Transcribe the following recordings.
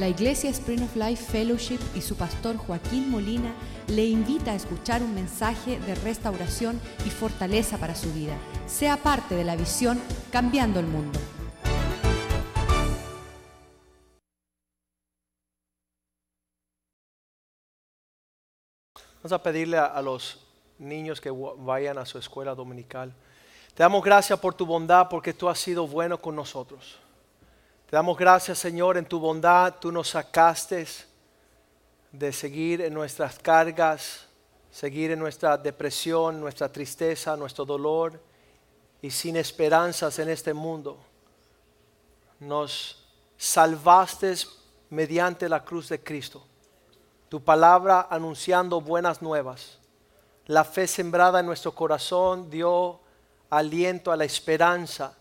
La Iglesia Spring of Life Fellowship y su pastor Joaquín Molina le invita a escuchar un mensaje de restauración y fortaleza para su vida. Sea parte de la visión Cambiando el Mundo. Vamos a pedirle a, a los niños que vayan a su escuela dominical. Te damos gracias por tu bondad porque tú has sido bueno con nosotros. Te damos gracias, Señor, en tu bondad tú nos sacaste de seguir en nuestras cargas, seguir en nuestra depresión, nuestra tristeza, nuestro dolor y sin esperanzas en este mundo. Nos salvaste mediante la cruz de Cristo. Tu palabra anunciando buenas nuevas. La fe sembrada en nuestro corazón dio aliento a la esperanza.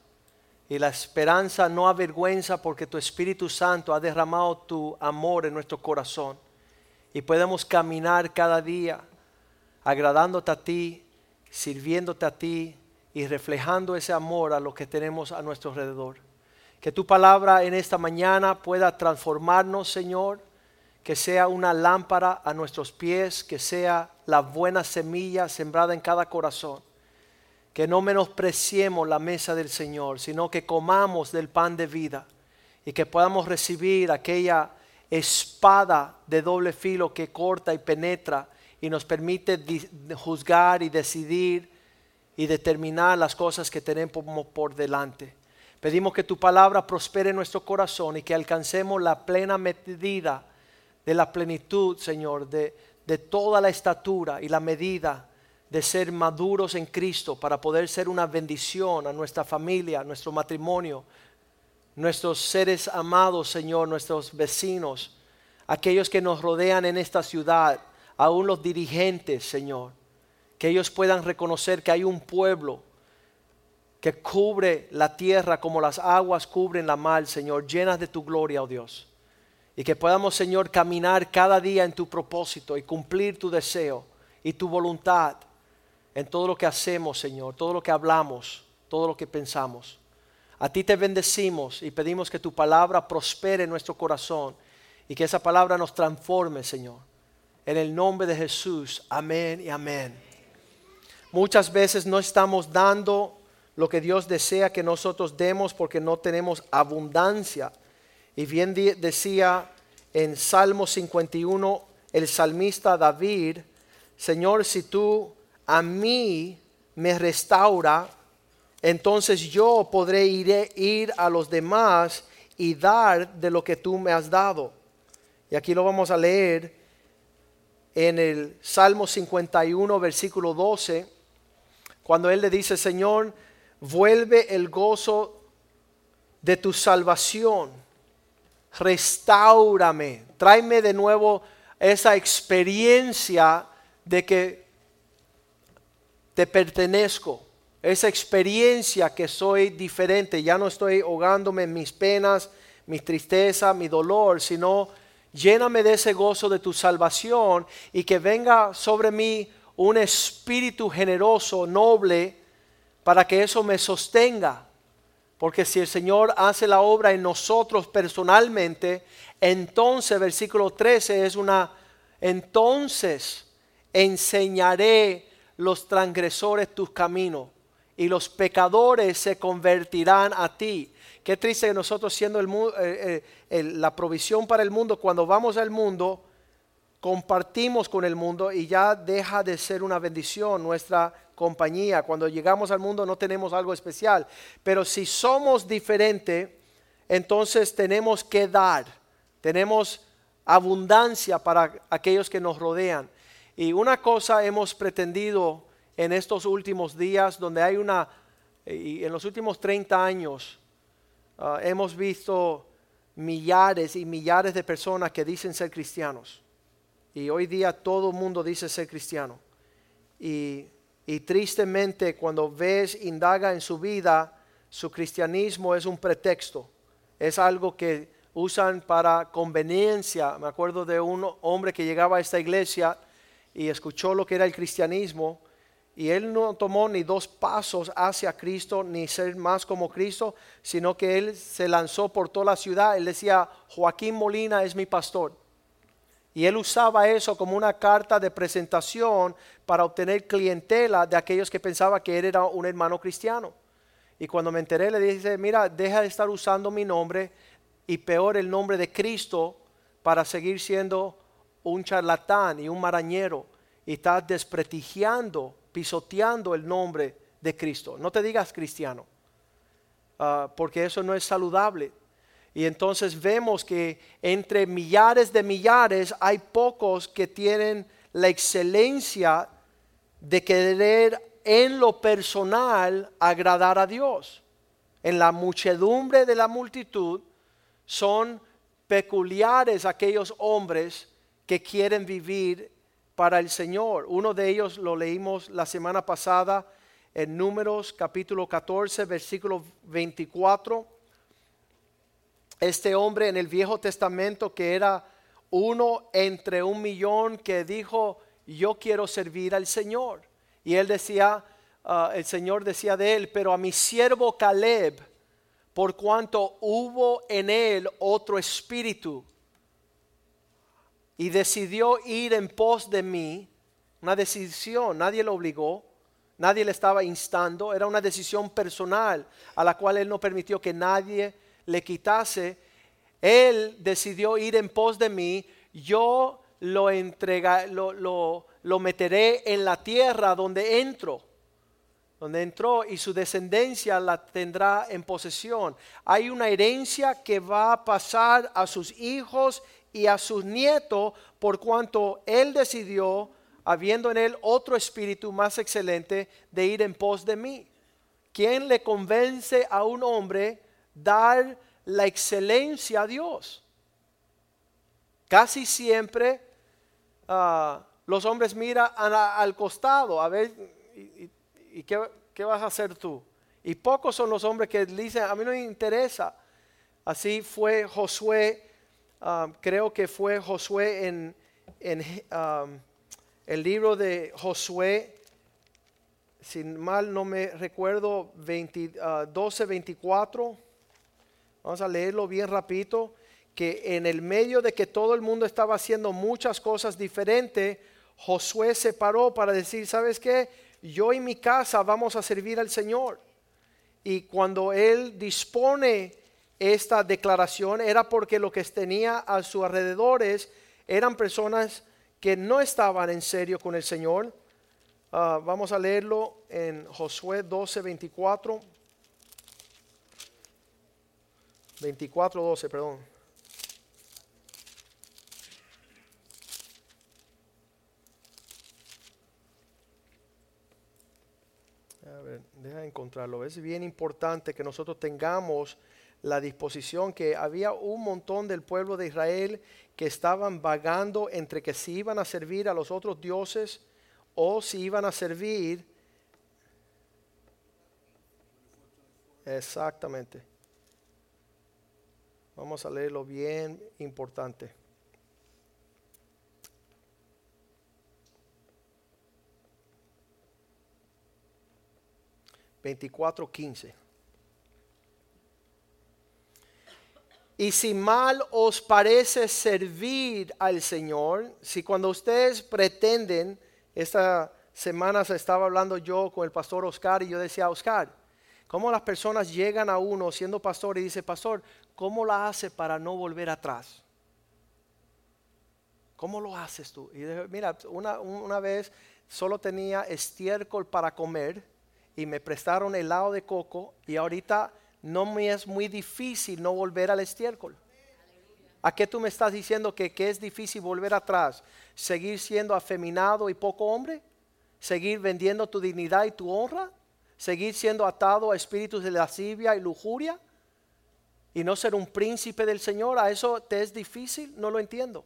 Y la esperanza no avergüenza porque tu Espíritu Santo ha derramado tu amor en nuestro corazón. Y podemos caminar cada día agradándote a ti, sirviéndote a ti y reflejando ese amor a lo que tenemos a nuestro alrededor. Que tu palabra en esta mañana pueda transformarnos, Señor, que sea una lámpara a nuestros pies, que sea la buena semilla sembrada en cada corazón. Que no menospreciemos la mesa del Señor, sino que comamos del pan de vida y que podamos recibir aquella espada de doble filo que corta y penetra y nos permite juzgar y decidir y determinar las cosas que tenemos por delante. Pedimos que tu palabra prospere en nuestro corazón y que alcancemos la plena medida de la plenitud, Señor, de, de toda la estatura y la medida de ser maduros en Cristo para poder ser una bendición a nuestra familia, a nuestro matrimonio, nuestros seres amados, Señor, nuestros vecinos, aquellos que nos rodean en esta ciudad, aún los dirigentes, Señor, que ellos puedan reconocer que hay un pueblo que cubre la tierra como las aguas cubren la mar, Señor, llenas de tu gloria, oh Dios. Y que podamos, Señor, caminar cada día en tu propósito y cumplir tu deseo y tu voluntad en todo lo que hacemos, Señor, todo lo que hablamos, todo lo que pensamos. A ti te bendecimos y pedimos que tu palabra prospere en nuestro corazón y que esa palabra nos transforme, Señor. En el nombre de Jesús, amén y amén. Muchas veces no estamos dando lo que Dios desea que nosotros demos porque no tenemos abundancia. Y bien decía en Salmo 51 el salmista David, Señor, si tú a mí me restaura, entonces yo podré ir, ir a los demás y dar de lo que tú me has dado. Y aquí lo vamos a leer en el Salmo 51, versículo 12, cuando él le dice, Señor, vuelve el gozo de tu salvación, restaurame, tráeme de nuevo esa experiencia de que te pertenezco, esa experiencia que soy diferente, ya no estoy ahogándome en mis penas, mi tristeza, mi dolor, sino lléname de ese gozo de tu salvación y que venga sobre mí un espíritu generoso, noble, para que eso me sostenga. Porque si el Señor hace la obra en nosotros personalmente, entonces, versículo 13 es una, entonces enseñaré los transgresores tus caminos y los pecadores se convertirán a ti. Qué triste que nosotros siendo eh, eh, el- la provisión para el mundo, cuando vamos al mundo, compartimos con el mundo y ya deja de ser una bendición nuestra compañía. Cuando llegamos al mundo no tenemos algo especial. Pero si somos diferentes, entonces tenemos que dar. Tenemos abundancia para aquellos que nos rodean. Y una cosa hemos pretendido en estos últimos días, donde hay una, y en los últimos 30 años, ah, hemos visto millares y millares de personas que dicen ser cristianos. Y hoy día todo el mundo dice ser cristiano. Y, y tristemente cuando ves, indaga en su vida, su cristianismo es un pretexto. Es algo que usan para conveniencia. Me acuerdo de un hombre que llegaba a esta iglesia y escuchó lo que era el cristianismo y él no tomó ni dos pasos hacia Cristo, ni ser más como Cristo, sino que él se lanzó por toda la ciudad. Él decía, Joaquín Molina es mi pastor. Y él usaba eso como una carta de presentación para obtener clientela de aquellos que pensaban que él era un hermano cristiano. Y cuando me enteré le dije, mira, deja de estar usando mi nombre y peor el nombre de Cristo para seguir siendo un charlatán y un marañero. Y estás desprestigiando pisoteando el nombre de Cristo. No te digas cristiano, ah, porque eso no es saludable. Y entonces vemos que entre millares de millares hay pocos que tienen la excelencia de querer en lo personal agradar a Dios. En la muchedumbre de la multitud son peculiares aquellos hombres que quieren vivir para el Señor. Uno de ellos lo leímos la semana pasada en Números capítulo 14, versículo 24. Este hombre en el Viejo Testamento que era uno entre un millón que dijo, yo quiero servir al Señor. Y él decía, ah, el Señor decía de él, pero a mi siervo Caleb, por cuanto hubo en él otro espíritu y decidió ir en pos de mí, una decisión, nadie lo obligó, nadie le estaba instando, era una decisión personal a la cual él no permitió que nadie le quitase. Él decidió ir en pos de mí, yo lo, entrega, lo, lo, meteré en la tierra donde entro donde entró y su descendencia la tendrá en posesión. Hay una herencia que va a pasar a sus hijos y a sus nietos por cuanto él decidió, habiendo en él otro espíritu más excelente, de ir en pos de mí. ¿Quién le convence a un hombre dar la excelencia a Dios? Casi siempre ah, los hombres miran al costado a ver, ¿y, qué, qué vas a hacer tú? Y pocos son los hombres que dicen, a mí no me interesa. Así fue Josué Um, creo que fue Josué en, um, el libro de Josué, sin mal no me recuerdo, 12, 24. Uh, Vamos a leerlo bien rapidito. Que en el medio de que todo el mundo estaba haciendo muchas cosas diferentes, Josué se paró para decir, ¿sabes qué? Yo y mi casa vamos a servir al Señor. Y cuando Él dispone esta declaración era porque lo que tenía a su alrededores eran personas que no estaban en serio con el Señor. Ah, vamos a leerlo en Josué 12, 24. 24, 12, perdón. A ver, deja encontrarlo. Es bien importante que nosotros tengamos la disposición que había un montón del pueblo de Israel que estaban vagando entre que si iban a servir a los otros dioses o si iban a servir exactamente. Vamos a leerlo bien importante. Veinticuatro quince. Y si mal os parece servir al Señor, si cuando ustedes pretenden, esta semana se estaba hablando yo con el pastor Oscar y yo decía, Oscar, ¿cómo las personas llegan a uno siendo pastor y dice, pastor, ¿cómo la hace para no volver atrás? ¿Cómo lo haces tú? Y dije, mira, una, una vez solo tenía estiércol para comer y me prestaron helado de coco y ahorita no me es muy difícil no volver al estiércol. ¿A qué tú me estás diciendo que, es difícil volver atrás? ¿Seguir siendo afeminado y poco hombre? ¿Seguir vendiendo tu dignidad y tu honra? ¿Seguir siendo atado a espíritus de lascivia y lujuria? ¿Y no ser un príncipe del Señor? ¿A eso te es difícil? No lo entiendo.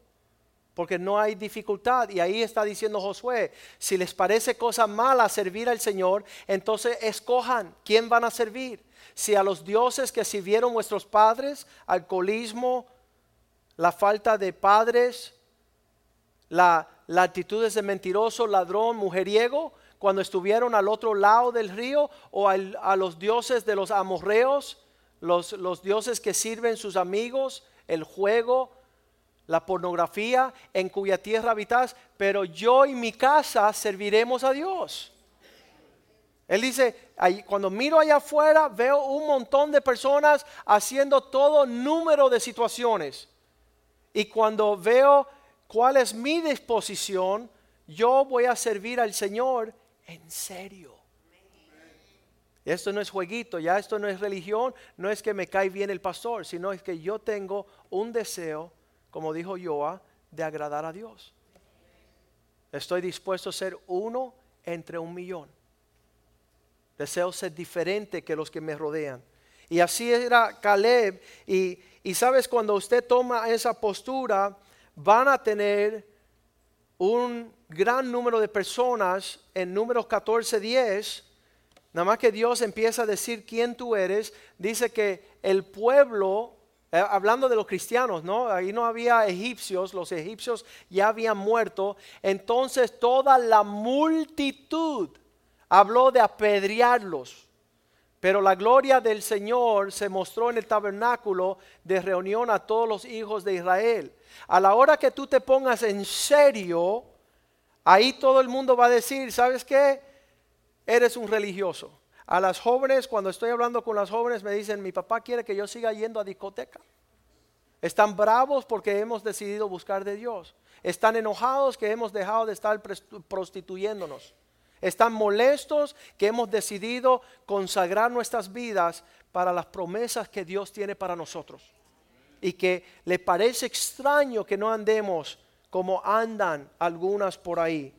Porque no hay dificultad. Y ahí está diciendo Josué, si les parece cosa mala servir al Señor, entonces escojan quién van a servir si a los dioses que sirvieron vuestros padres, alcoholismo, la falta de padres, la, actitud de mentiroso, ladrón, mujeriego, cuando estuvieron al otro lado del río o a los dioses de los amorreos, los dioses que sirven sus amigos, el juego, la pornografía, en cuya tierra habitas, pero yo y mi casa serviremos a Dios. Él dice, cuando miro allá afuera veo un montón de personas haciendo todo número de situaciones. Y cuando veo cuál es mi disposición, yo voy a servir al Señor en serio. Esto no es jueguito, ya esto no es religión, no es que me cae bien el pastor, sino es que yo tengo un deseo, como dijo Joa, de agradar a Dios. Estoy dispuesto a ser uno entre un millón. Deseo ser diferente que los que me rodean. Y así era Caleb. Y, y sabes, cuando usted toma esa postura, van a tener un gran número de personas en números 14, 10. Nada más que Dios empieza a decir quién tú eres. Dice que el pueblo, eh, hablando de los cristianos, ¿no? Ahí no había egipcios, los egipcios ya habían muerto. Entonces toda la multitud habló de apedrearlos. Pero la gloria del Señor se mostró en el tabernáculo de reunión a todos los hijos de Israel. A la hora que tú te pongas en serio, ahí todo el mundo va a decir, ¿sabes qué? Eres un religioso. A las jóvenes, cuando estoy hablando con las jóvenes, me dicen, mi papá quiere que yo siga yendo a discoteca. Están bravos porque hemos decidido buscar de Dios. Están enojados que hemos dejado de estar prostituyéndonos. Están molestos que hemos decidido consagrar nuestras vidas para las promesas que Dios tiene para nosotros. Y que le parece extraño que no andemos como andan algunas por ahí.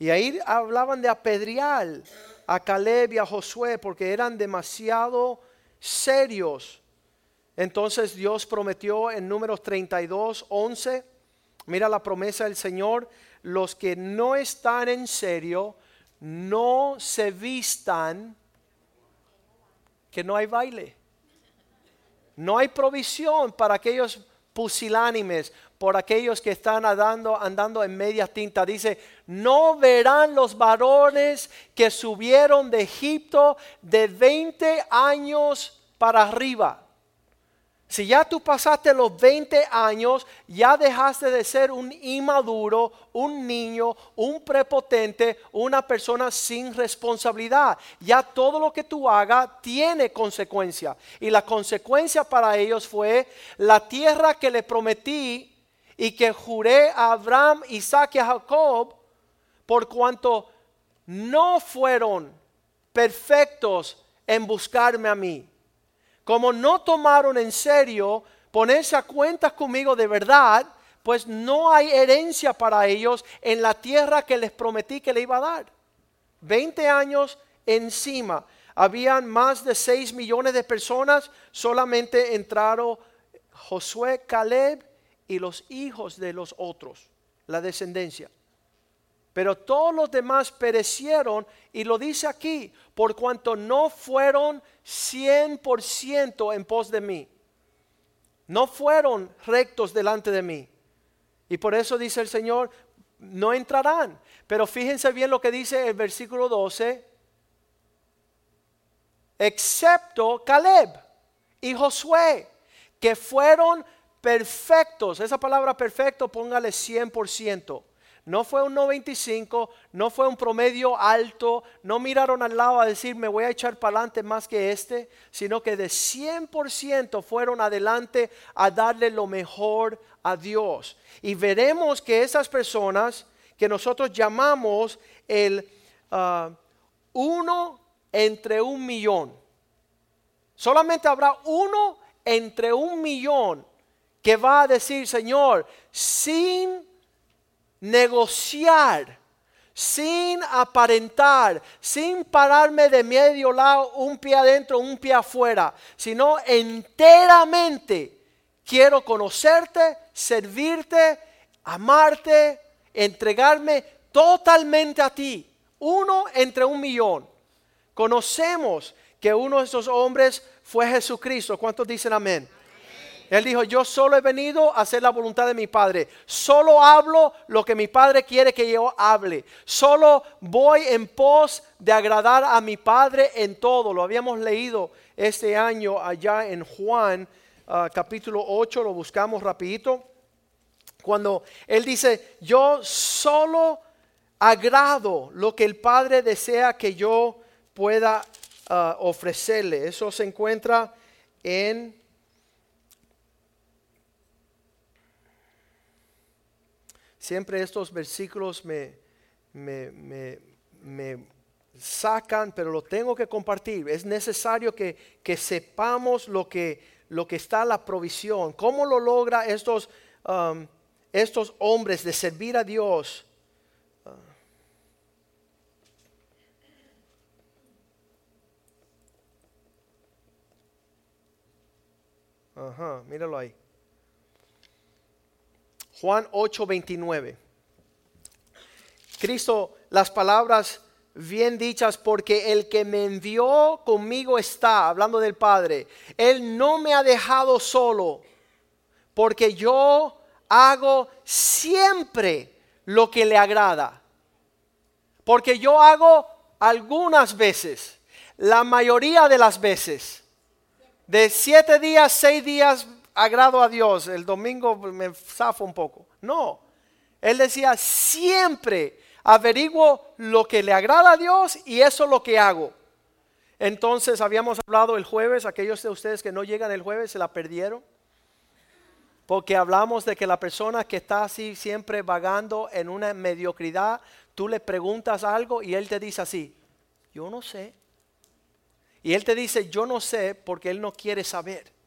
Y ahí hablaban de apedrear a Caleb y a Josué porque eran demasiado serios. Entonces Dios prometió en números 32, 11, mira la promesa del Señor, los que no están en serio, no se vistan, que no hay baile. No hay provisión para aquellos pusilánimes, por aquellos que están andando, andando en media tinta. Dice, no verán los varones que subieron de Egipto de 20 años para arriba. Si ya tú pasaste los 20 años, ya dejaste de ser un inmaduro, un niño, un prepotente, una persona sin responsabilidad. Ya todo lo que tú hagas tiene consecuencia. Y la consecuencia para ellos fue la tierra que le prometí y que juré a Abraham, Isaac y a Jacob, por cuanto no fueron perfectos en buscarme a mí como no tomaron en serio ponerse a cuentas conmigo de verdad, pues no hay herencia para ellos en la tierra que les prometí que le iba a dar. 20 años encima. Habían más de 6 millones de personas, solamente entraron Josué, Caleb y los hijos de los otros, la descendencia. Pero todos los demás perecieron y lo dice aquí, por cuanto no fueron 100% en pos de mí. No fueron rectos delante de mí. Y por eso dice el Señor, no entrarán. Pero fíjense bien lo que dice el versículo 12, excepto Caleb y Josué, que fueron perfectos. Esa palabra perfecto, póngale 100%. No fue un 95, no fue un promedio alto, no miraron al lado a decir me voy a echar para adelante más que este, sino que de 100% fueron adelante a darle lo mejor a Dios. Y veremos que esas personas que nosotros llamamos el ah, uno entre un millón, solamente habrá uno entre un millón que va a decir, Señor, sin negociar, sin aparentar, sin pararme de medio lado, un pie adentro, un pie afuera, sino enteramente quiero conocerte, servirte, amarte, entregarme totalmente a ti. Uno entre un millón. Conocemos que uno de esos hombres fue Jesucristo. ¿Cuántos dicen amén? Él dijo, yo solo he venido a hacer la voluntad de mi Padre. Solo hablo lo que mi Padre quiere que yo hable. Solo voy en pos de agradar a mi Padre en todo. Lo habíamos leído este año allá en Juan ah, capítulo 8, lo buscamos rapidito. Cuando Él dice, yo solo agrado lo que el Padre desea que yo pueda ah, ofrecerle. Eso se encuentra en Siempre estos versículos me, me, sacan, pero lo tengo que compartir. Es necesario que, sepamos lo que, lo que está la provisión. ¿Cómo lo logra estos, um, estos hombres de servir a Dios? Ajá, míralo ahí. Juan 8:29. Cristo, las palabras bien dichas, porque el que me envió conmigo está, hablando del Padre, Él no me ha dejado solo, porque yo hago siempre lo que le agrada. Porque yo hago algunas veces, la mayoría de las veces, de siete días, seis días, agrado a Dios, el domingo me zafo un poco. No, él decía, siempre averiguo lo que le agrada a Dios y eso es lo que hago. Entonces habíamos hablado el jueves, aquellos de ustedes que no llegan el jueves se la perdieron. Porque hablamos de que la persona que está así siempre vagando en una mediocridad, tú le preguntas algo y él te dice así, yo no sé. Y él te dice, yo no sé porque él no quiere saber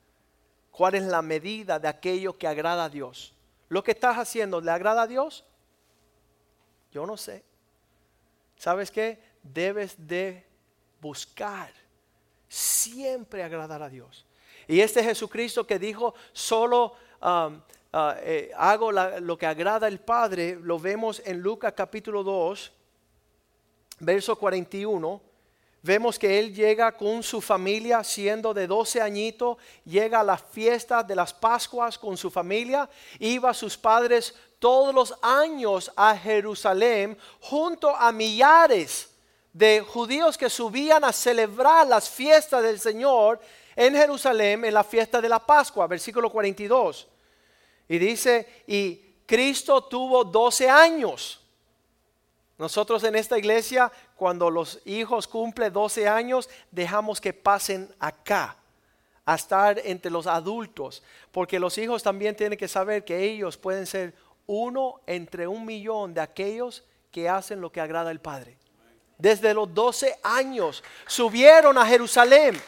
cuál es la medida de aquello que agrada a Dios. ¿Lo que estás haciendo le agrada a Dios? Yo no sé. ¿Sabes qué? Debes de buscar siempre agradar a Dios. Y este Jesucristo que dijo, solo um, uh, eh, hago lo que agrada al Padre, lo vemos en Lucas capítulo 2, verso 41 Vemos que él llega con su familia, siendo de 12 añitos, llega a las fiestas de las Pascuas con su familia, iba sus padres todos los años a Jerusalén junto a millares de judíos que subían a celebrar las fiestas del Señor en Jerusalén en la fiesta de la Pascua, versículo 42. Y dice, y Cristo tuvo 12 años. Nosotros en esta iglesia cuando los hijos cumplen 12 años, dejamos que pasen acá, a estar entre los adultos, porque los hijos también tienen que saber que ellos pueden ser uno entre un millón de aquellos que hacen lo que agrada al Padre. Desde los 12 años subieron a Jerusalén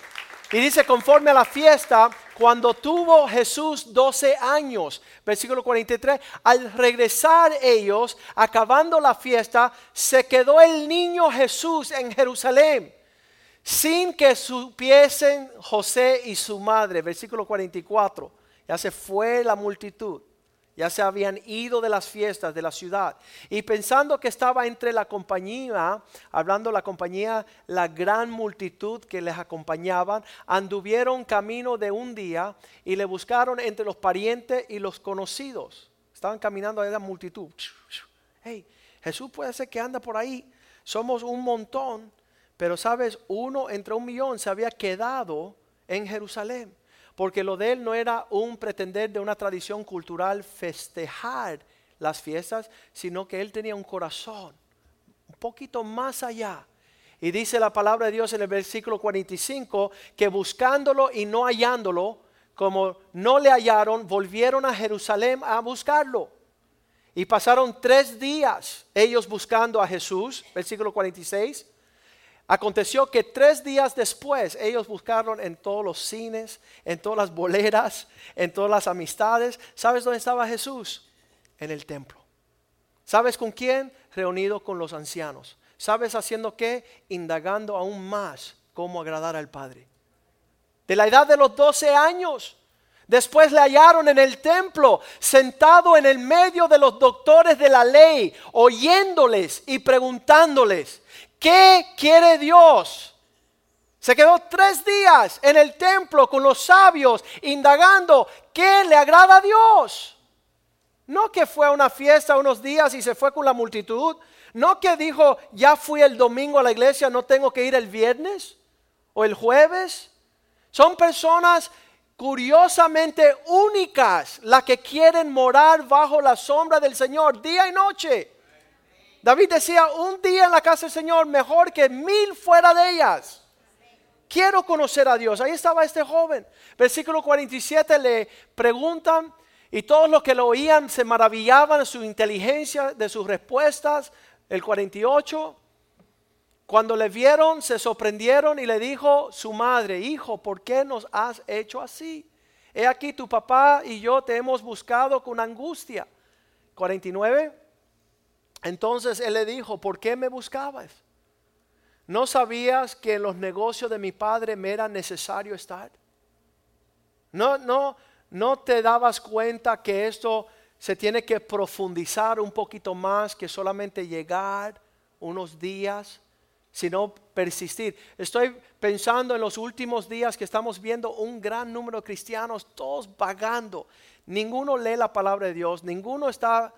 y dice, conforme a la fiesta, cuando tuvo Jesús 12 años, versículo 43, al regresar ellos, acabando la fiesta, se quedó el niño Jesús en Jerusalén, sin que supiesen José y su madre, versículo 44. Ya se fue la multitud ya se habían ido de las fiestas de la ciudad. Y pensando que estaba entre la compañía, hablando la compañía, la gran multitud que les acompañaban, anduvieron camino de un día y le buscaron entre los parientes y los conocidos. Estaban caminando a la multitud. Hey, Jesús puede ser que anda por ahí. Somos un montón, pero sabes, uno entre un millón se había quedado en Jerusalén porque lo de él no era un pretender de una tradición cultural festejar las fiestas, sino que él tenía un corazón un poquito más allá. Y dice la palabra de Dios en el versículo 45 que buscándolo y no hallándolo, como no le hallaron, volvieron a Jerusalén a buscarlo. Y pasaron tres días ellos buscando a Jesús, versículo 46. Aconteció que tres días después ellos buscaron en todos los cines, en todas las boleras, en todas las amistades. ¿Sabes dónde estaba Jesús? En el templo. ¿Sabes con quién? Reunido con los ancianos. ¿Sabes haciendo qué? Indagando aún más cómo agradar al Padre. De la edad de los 12 años. Después le hallaron en el templo, sentado en el medio de los doctores de la ley, oyéndoles y preguntándoles. ¿Qué quiere Dios? Se quedó tres días en el templo con los sabios, indagando qué le agrada a Dios. No que fue a una fiesta unos días y se fue con la multitud. No que dijo, ya fui el domingo a la iglesia, no tengo que ir el viernes o el jueves. Son personas curiosamente únicas las que quieren morar bajo la sombra del Señor día y noche. David decía, un día en la casa del Señor mejor que mil fuera de ellas. Quiero conocer a Dios. Ahí estaba este joven. Versículo 47 le preguntan y todos los que lo oían se maravillaban de su inteligencia, de sus respuestas. El 48, cuando le vieron, se sorprendieron y le dijo su madre, hijo, ¿por qué nos has hecho así? He aquí tu papá y yo te hemos buscado con angustia. 49. Entonces él le dijo, ¿por qué me buscabas? ¿No sabías que en los negocios de mi padre me era necesario estar? No, no, no te dabas cuenta que esto se tiene que profundizar un poquito más que solamente llegar unos días, sino persistir. Estoy pensando en los últimos días que estamos viendo un gran número de cristianos todos vagando. Ninguno lee la palabra de Dios, ninguno está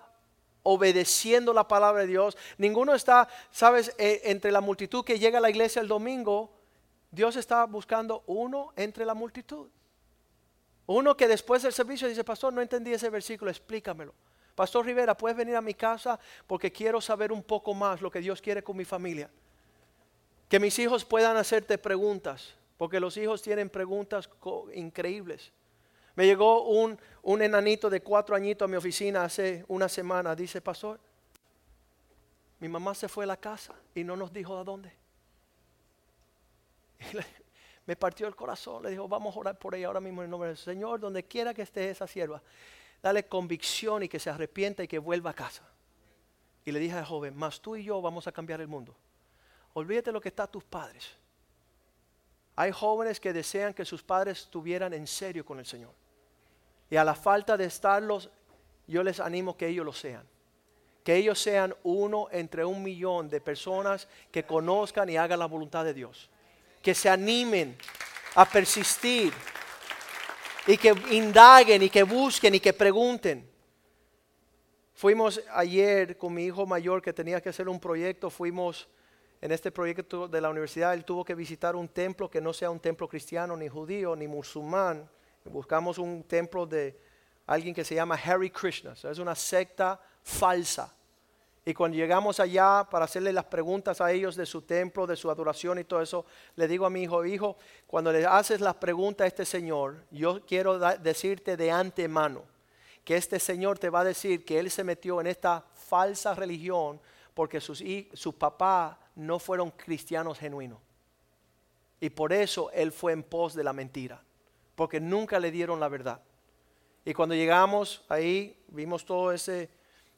obedeciendo la palabra de Dios. Ninguno está, sabes, eh, entre la multitud que llega a la iglesia el domingo, Dios está buscando uno entre la multitud. Uno que después del servicio dice, pastor, no entendí ese versículo, explícamelo. Pastor Rivera, puedes venir a mi casa porque quiero saber un poco más lo que Dios quiere con mi familia. Que mis hijos puedan hacerte preguntas, porque los hijos tienen preguntas increíbles. Me llegó un, un enanito de cuatro añitos a mi oficina hace una semana. Dice, pastor, mi mamá se fue a la casa y no nos dijo a dónde. me partió el corazón. Le dijo, vamos a orar por ella ahora mismo en el nombre del Señor. Donde quiera que esté esa sierva, dale convicción y que se arrepienta y que vuelva a casa. Y le dije al joven, más tú y yo vamos a cambiar el mundo. Olvídate lo que está a tus padres. Hay jóvenes que desean que sus padres estuvieran en serio con el Señor. Y a la falta de estarlos, yo les animo que ellos lo sean. Que ellos sean uno entre un millón de personas que conozcan y hagan la voluntad de Dios. Que se animen a persistir y que indaguen y que busquen y que pregunten. Fuimos ayer con mi hijo mayor que tenía que hacer un proyecto, fuimos en este proyecto de la universidad, él tuvo que visitar un templo que no sea un templo cristiano, ni judío, ni musulmán, Buscamos un templo de alguien que se llama Harry Krishna. es una secta falsa. Y cuando llegamos allá para hacerle las preguntas a ellos de su templo, de su adoración y todo eso, le digo a mi hijo, hijo, cuando le haces las preguntas a este Señor, yo quiero decirte de antemano que este Señor te va a decir que Él se metió en esta falsa religión porque sus, sus papás no fueron cristianos genuinos. Y por eso Él fue en pos de la mentira porque nunca le dieron la verdad. Y cuando llegamos ahí, vimos todo ese,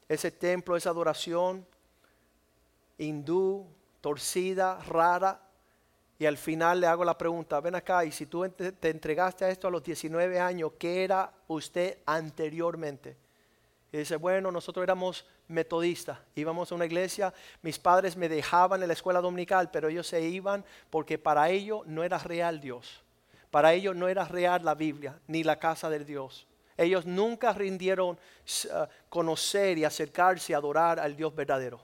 ese templo, esa adoración hindú, torcida, rara. Y al final le hago la pregunta, ven acá, y si tú te entregaste a esto a los 19 años, ¿qué era usted anteriormente? Y dice, bueno, nosotros éramos metodistas, íbamos a una iglesia, mis padres me dejaban en la escuela dominical, pero ellos se iban porque para ellos no era real Dios. Para ellos no era real la Biblia ni la casa de Dios. Ellos nunca rindieron uh, conocer y acercarse a adorar al Dios verdadero.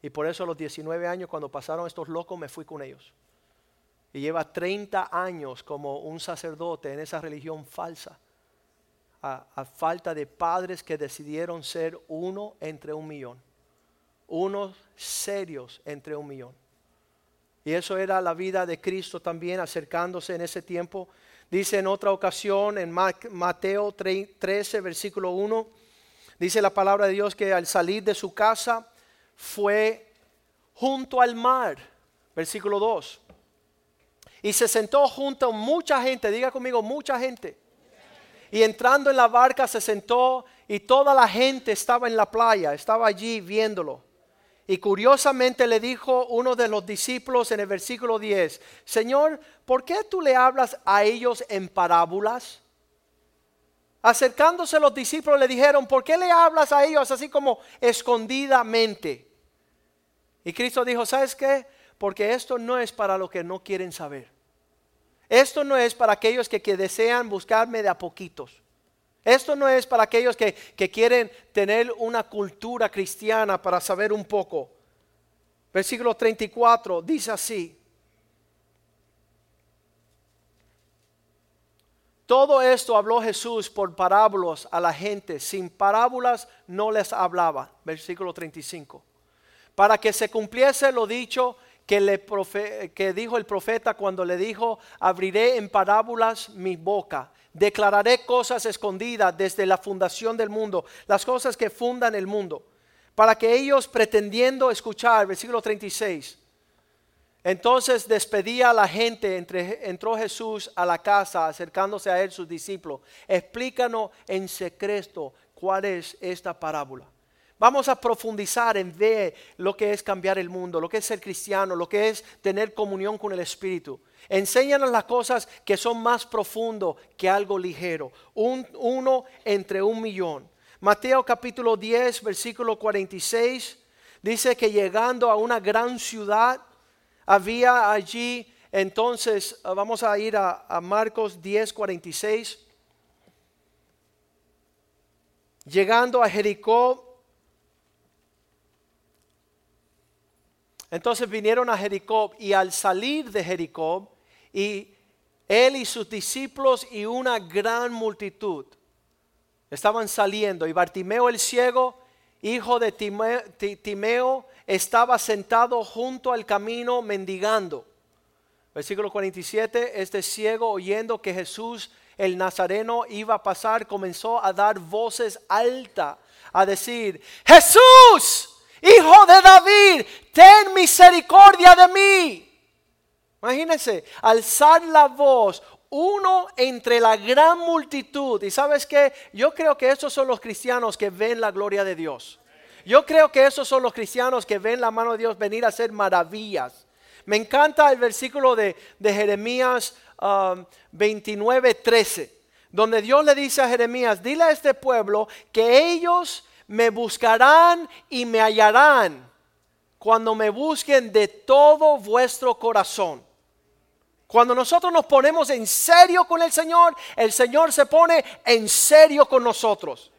Y por eso a los 19 años, cuando pasaron estos locos, me fui con ellos. Y lleva 30 años como un sacerdote en esa religión falsa. a, falta de padres que decidieron ser uno entre un millón. Unos serios entre un millón. Y eso era la vida de Cristo también acercándose en ese tiempo. Dice en otra ocasión, en Mateo 13, versículo 1, dice la palabra de Dios que al salir de su casa fue junto al mar. Versículo 2. Y se sentó junto a mucha gente, diga conmigo, mucha gente. Y entrando en la barca se sentó y toda la gente estaba en la playa, estaba allí viéndolo. Y curiosamente le dijo uno de los discípulos en el versículo 10, Señor, ¿por qué tú le hablas a ellos en parábolas? Acercándose los discípulos le dijeron, ¿por qué le hablas a ellos así como escondidamente? Y Cristo dijo, ¿sabes qué? Porque esto no es para los que no quieren saber. Esto no es para aquellos que, que desean buscarme de a poquitos. Esto no es para aquellos que, que quieren tener una cultura cristiana para saber un poco. Versículo 34 dice así. Todo esto habló Jesús por parábolas a la gente. Sin parábolas no les hablaba. Versículo 35. Para que se cumpliese lo dicho que, le que dijo el profeta cuando le dijo, abriré en parábolas mi boca. Declararé cosas escondidas desde la fundación del mundo, las cosas que fundan el mundo. Para que ellos pretendiendo escuchar, versículo 36, entonces despedía a la gente, entró Jesús a la casa, acercándose a él sus discípulos. Explícanos en secreto cuál es esta parábola. Vamos a profundizar en ver lo que es cambiar el mundo, lo que es ser cristiano, lo que es tener comunión con el Espíritu. Enséñanos las cosas que son más profundo que algo ligero. uno entre un millón. Mateo capítulo 10, versículo 46, dice que llegando a una gran ciudad, había allí, entonces ah, vamos a ir a, Marcos 10, 46. Llegando a Jericó, entonces vinieron a Jericó y al salir de Jericó, y él y sus discípulos y una gran multitud estaban saliendo, y Bartimeo el ciego, hijo de Timeo, estaba sentado junto al camino mendigando. Versículo 47, este ciego oyendo que Jesús el Nazareno iba a pasar, comenzó a dar voces altas, a decir, Jesús, hijo de David, ten misericordia de mí. Imagínense, alzar la voz, uno entre la gran multitud. Y sabes que yo creo que esos son los cristianos que ven la gloria de Dios. Yo creo que esos son los cristianos que ven la mano de Dios venir a hacer maravillas. Me encanta el versículo de, Jeremías 29, um, 13, donde Dios le dice a Jeremías, dile a este pueblo que ellos me buscarán y me hallarán cuando me busquen de todo vuestro corazón. Cuando nosotros nos ponemos en serio con el Señor, el Señor se pone en serio con nosotros.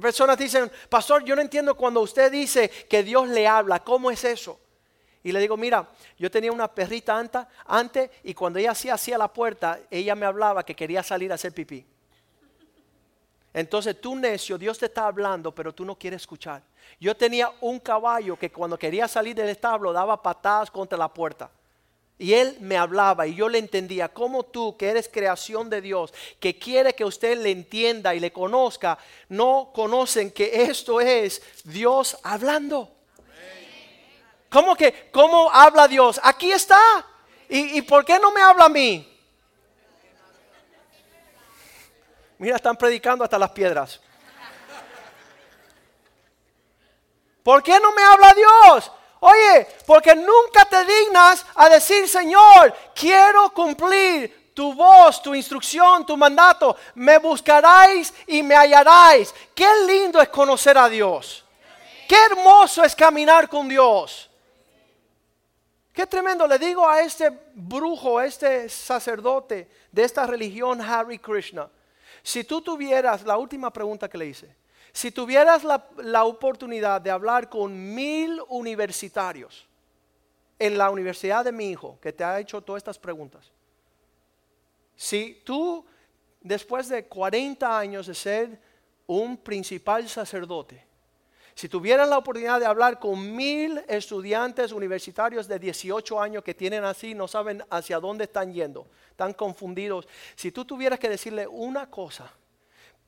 Personas dicen, pastor, yo no entiendo cuando usted dice que Dios le habla, ¿cómo es eso? Y le digo, mira, yo tenía una perrita antes y cuando ella hacía así a la puerta, ella me hablaba que quería salir a hacer pipí. Entonces tú necio, Dios te está hablando, pero tú no quieres escuchar. Yo tenía un caballo que cuando quería salir del establo daba patadas contra la puerta. Y él me hablaba y yo le entendía, como tú, que eres creación de Dios, que quiere que usted le entienda y le conozca, no conocen que esto es Dios hablando. ¿Cómo que, cómo habla Dios? Aquí está. ¿Y, ¿Y por qué no me habla a mí? Mira, están predicando hasta las piedras. ¿Por qué no me habla Dios? Oye, porque nunca te dignas a decir, Señor, quiero cumplir tu voz, tu instrucción, tu mandato. Me buscaréis y me hallaréis. Qué lindo es conocer a Dios. Qué hermoso es caminar con Dios. Qué tremendo. Le digo a este brujo, a este sacerdote de esta religión, Harry Krishna. Si tú tuvieras, la última pregunta que le hice, si tuvieras la, oportunidad de hablar con mil universitarios en la universidad de mi hijo, que te ha hecho todas estas preguntas, si tú, después de 40 años de ser un principal sacerdote, si tuvieras la oportunidad de hablar con mil estudiantes universitarios de 18 años que tienen así, no saben hacia dónde están yendo, están confundidos, si tú tuvieras que decirle una cosa,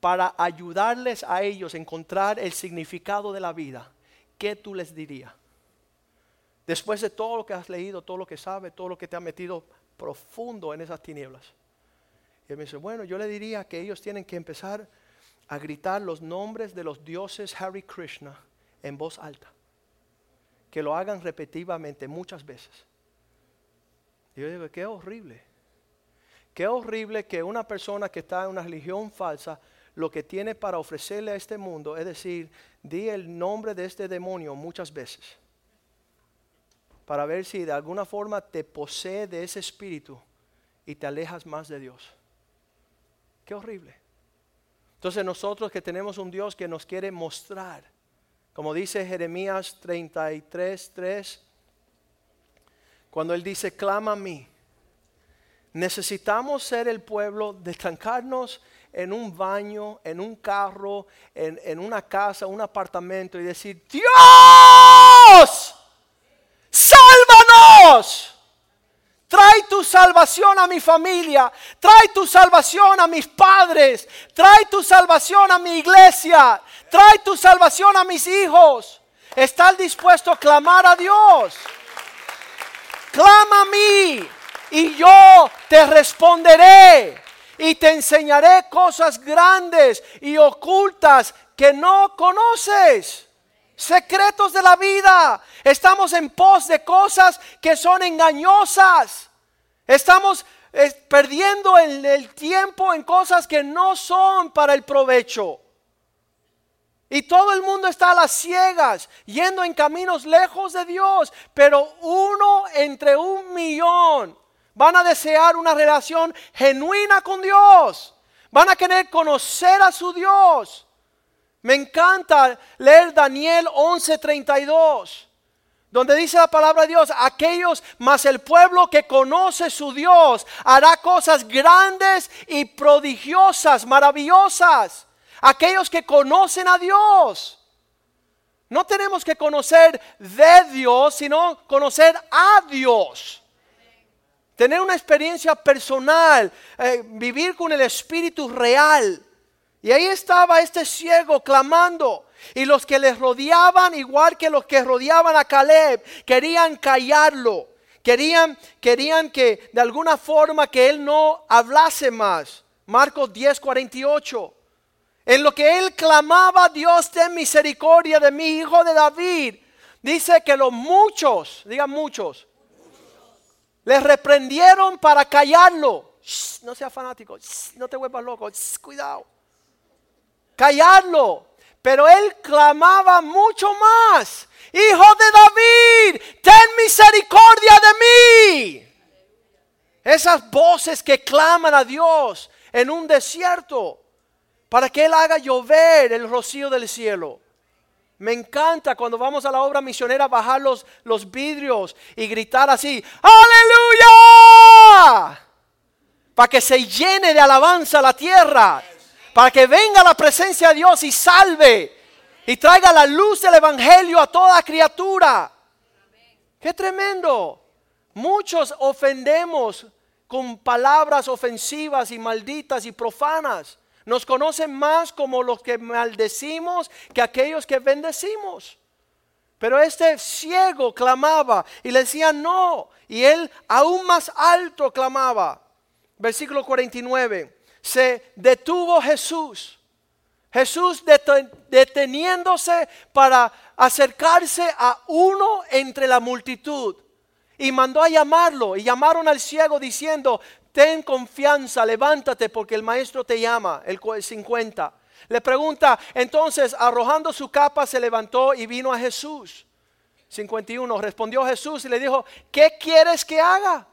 para ayudarles a ellos a encontrar el significado de la vida, ¿qué tú les dirías? Después de todo lo que has leído, todo lo que sabes, todo lo que te ha metido profundo en esas tinieblas. Y él me dice, bueno, yo le diría que ellos tienen que empezar a gritar los nombres de los dioses Harry Krishna en voz alta. Que lo hagan repetitivamente muchas veces. Yo digo, qué horrible. Qué horrible que una persona que está en una religión falsa lo que tiene para ofrecerle a este mundo, es decir, di el nombre de este demonio muchas veces. para ver si de alguna forma te posee de ese espíritu y te alejas más de Dios. Qué horrible. Entonces nosotros que tenemos un Dios que nos quiere mostrar, como dice Jeremías 33, 3, cuando Él dice, clama a mí, necesitamos ser el pueblo de trancarnos en un baño, en un carro, en, en una casa, un apartamento y decir, Dios, sálvanos. Trae tu salvación a mi familia. Trae tu salvación a mis padres. Trae tu salvación a mi iglesia. Trae tu salvación a mis hijos. ¿Estás dispuesto a clamar a Dios? Clama a mí y yo te responderé y te enseñaré cosas grandes y ocultas que no conoces. Secretos de la vida. Estamos en pos de cosas que son engañosas. Estamos eh, perdiendo el, el tiempo en cosas que no son para el provecho. Y todo el mundo está a las ciegas, yendo en caminos lejos de Dios. Pero uno entre un millón van a desear una relación genuina con Dios. Van a querer conocer a su Dios. Me encanta leer Daniel 11:32, donde dice la palabra de Dios, aquellos más el pueblo que conoce su Dios hará cosas grandes y prodigiosas, maravillosas. Aquellos que conocen a Dios. No tenemos que conocer de Dios, sino conocer a Dios. Tener una experiencia personal, eh, vivir con el Espíritu real. Y ahí estaba este ciego clamando. Y los que les rodeaban, igual que los que rodeaban a Caleb, querían callarlo. Querían, querían que de alguna forma que él no hablase más. Marcos 10, 48. En lo que él clamaba, Dios ten misericordia de mi hijo de David. Dice que los muchos, digan muchos, les reprendieron para callarlo. no sea fanático, no te vuelvas loco, cuidado callarlo. Pero él clamaba mucho más. Hijo de David, ten misericordia de mí. Esas voces que claman a Dios en un desierto para que Él haga llover el rocío del cielo. Me encanta cuando vamos a la obra misionera bajar los, los vidrios y gritar así, aleluya, para que se llene de alabanza la tierra para que venga la presencia de Dios y salve y traiga la luz del Evangelio a toda criatura. Qué tremendo. Muchos ofendemos con palabras ofensivas y malditas y profanas. Nos conocen más como los que maldecimos que aquellos que bendecimos. Pero este ciego clamaba y le decía no. Y él aún más alto clamaba. Versículo 49 se detuvo Jesús. Jesús deteniéndose para acercarse a uno entre la multitud. Y mandó a llamarlo. Y llamaron al ciego diciendo, ten confianza, levántate porque el maestro te llama. El 50. Le pregunta, entonces arrojando su capa se levantó y vino a Jesús. 51. Respondió Jesús y le dijo, ¿qué quieres que haga?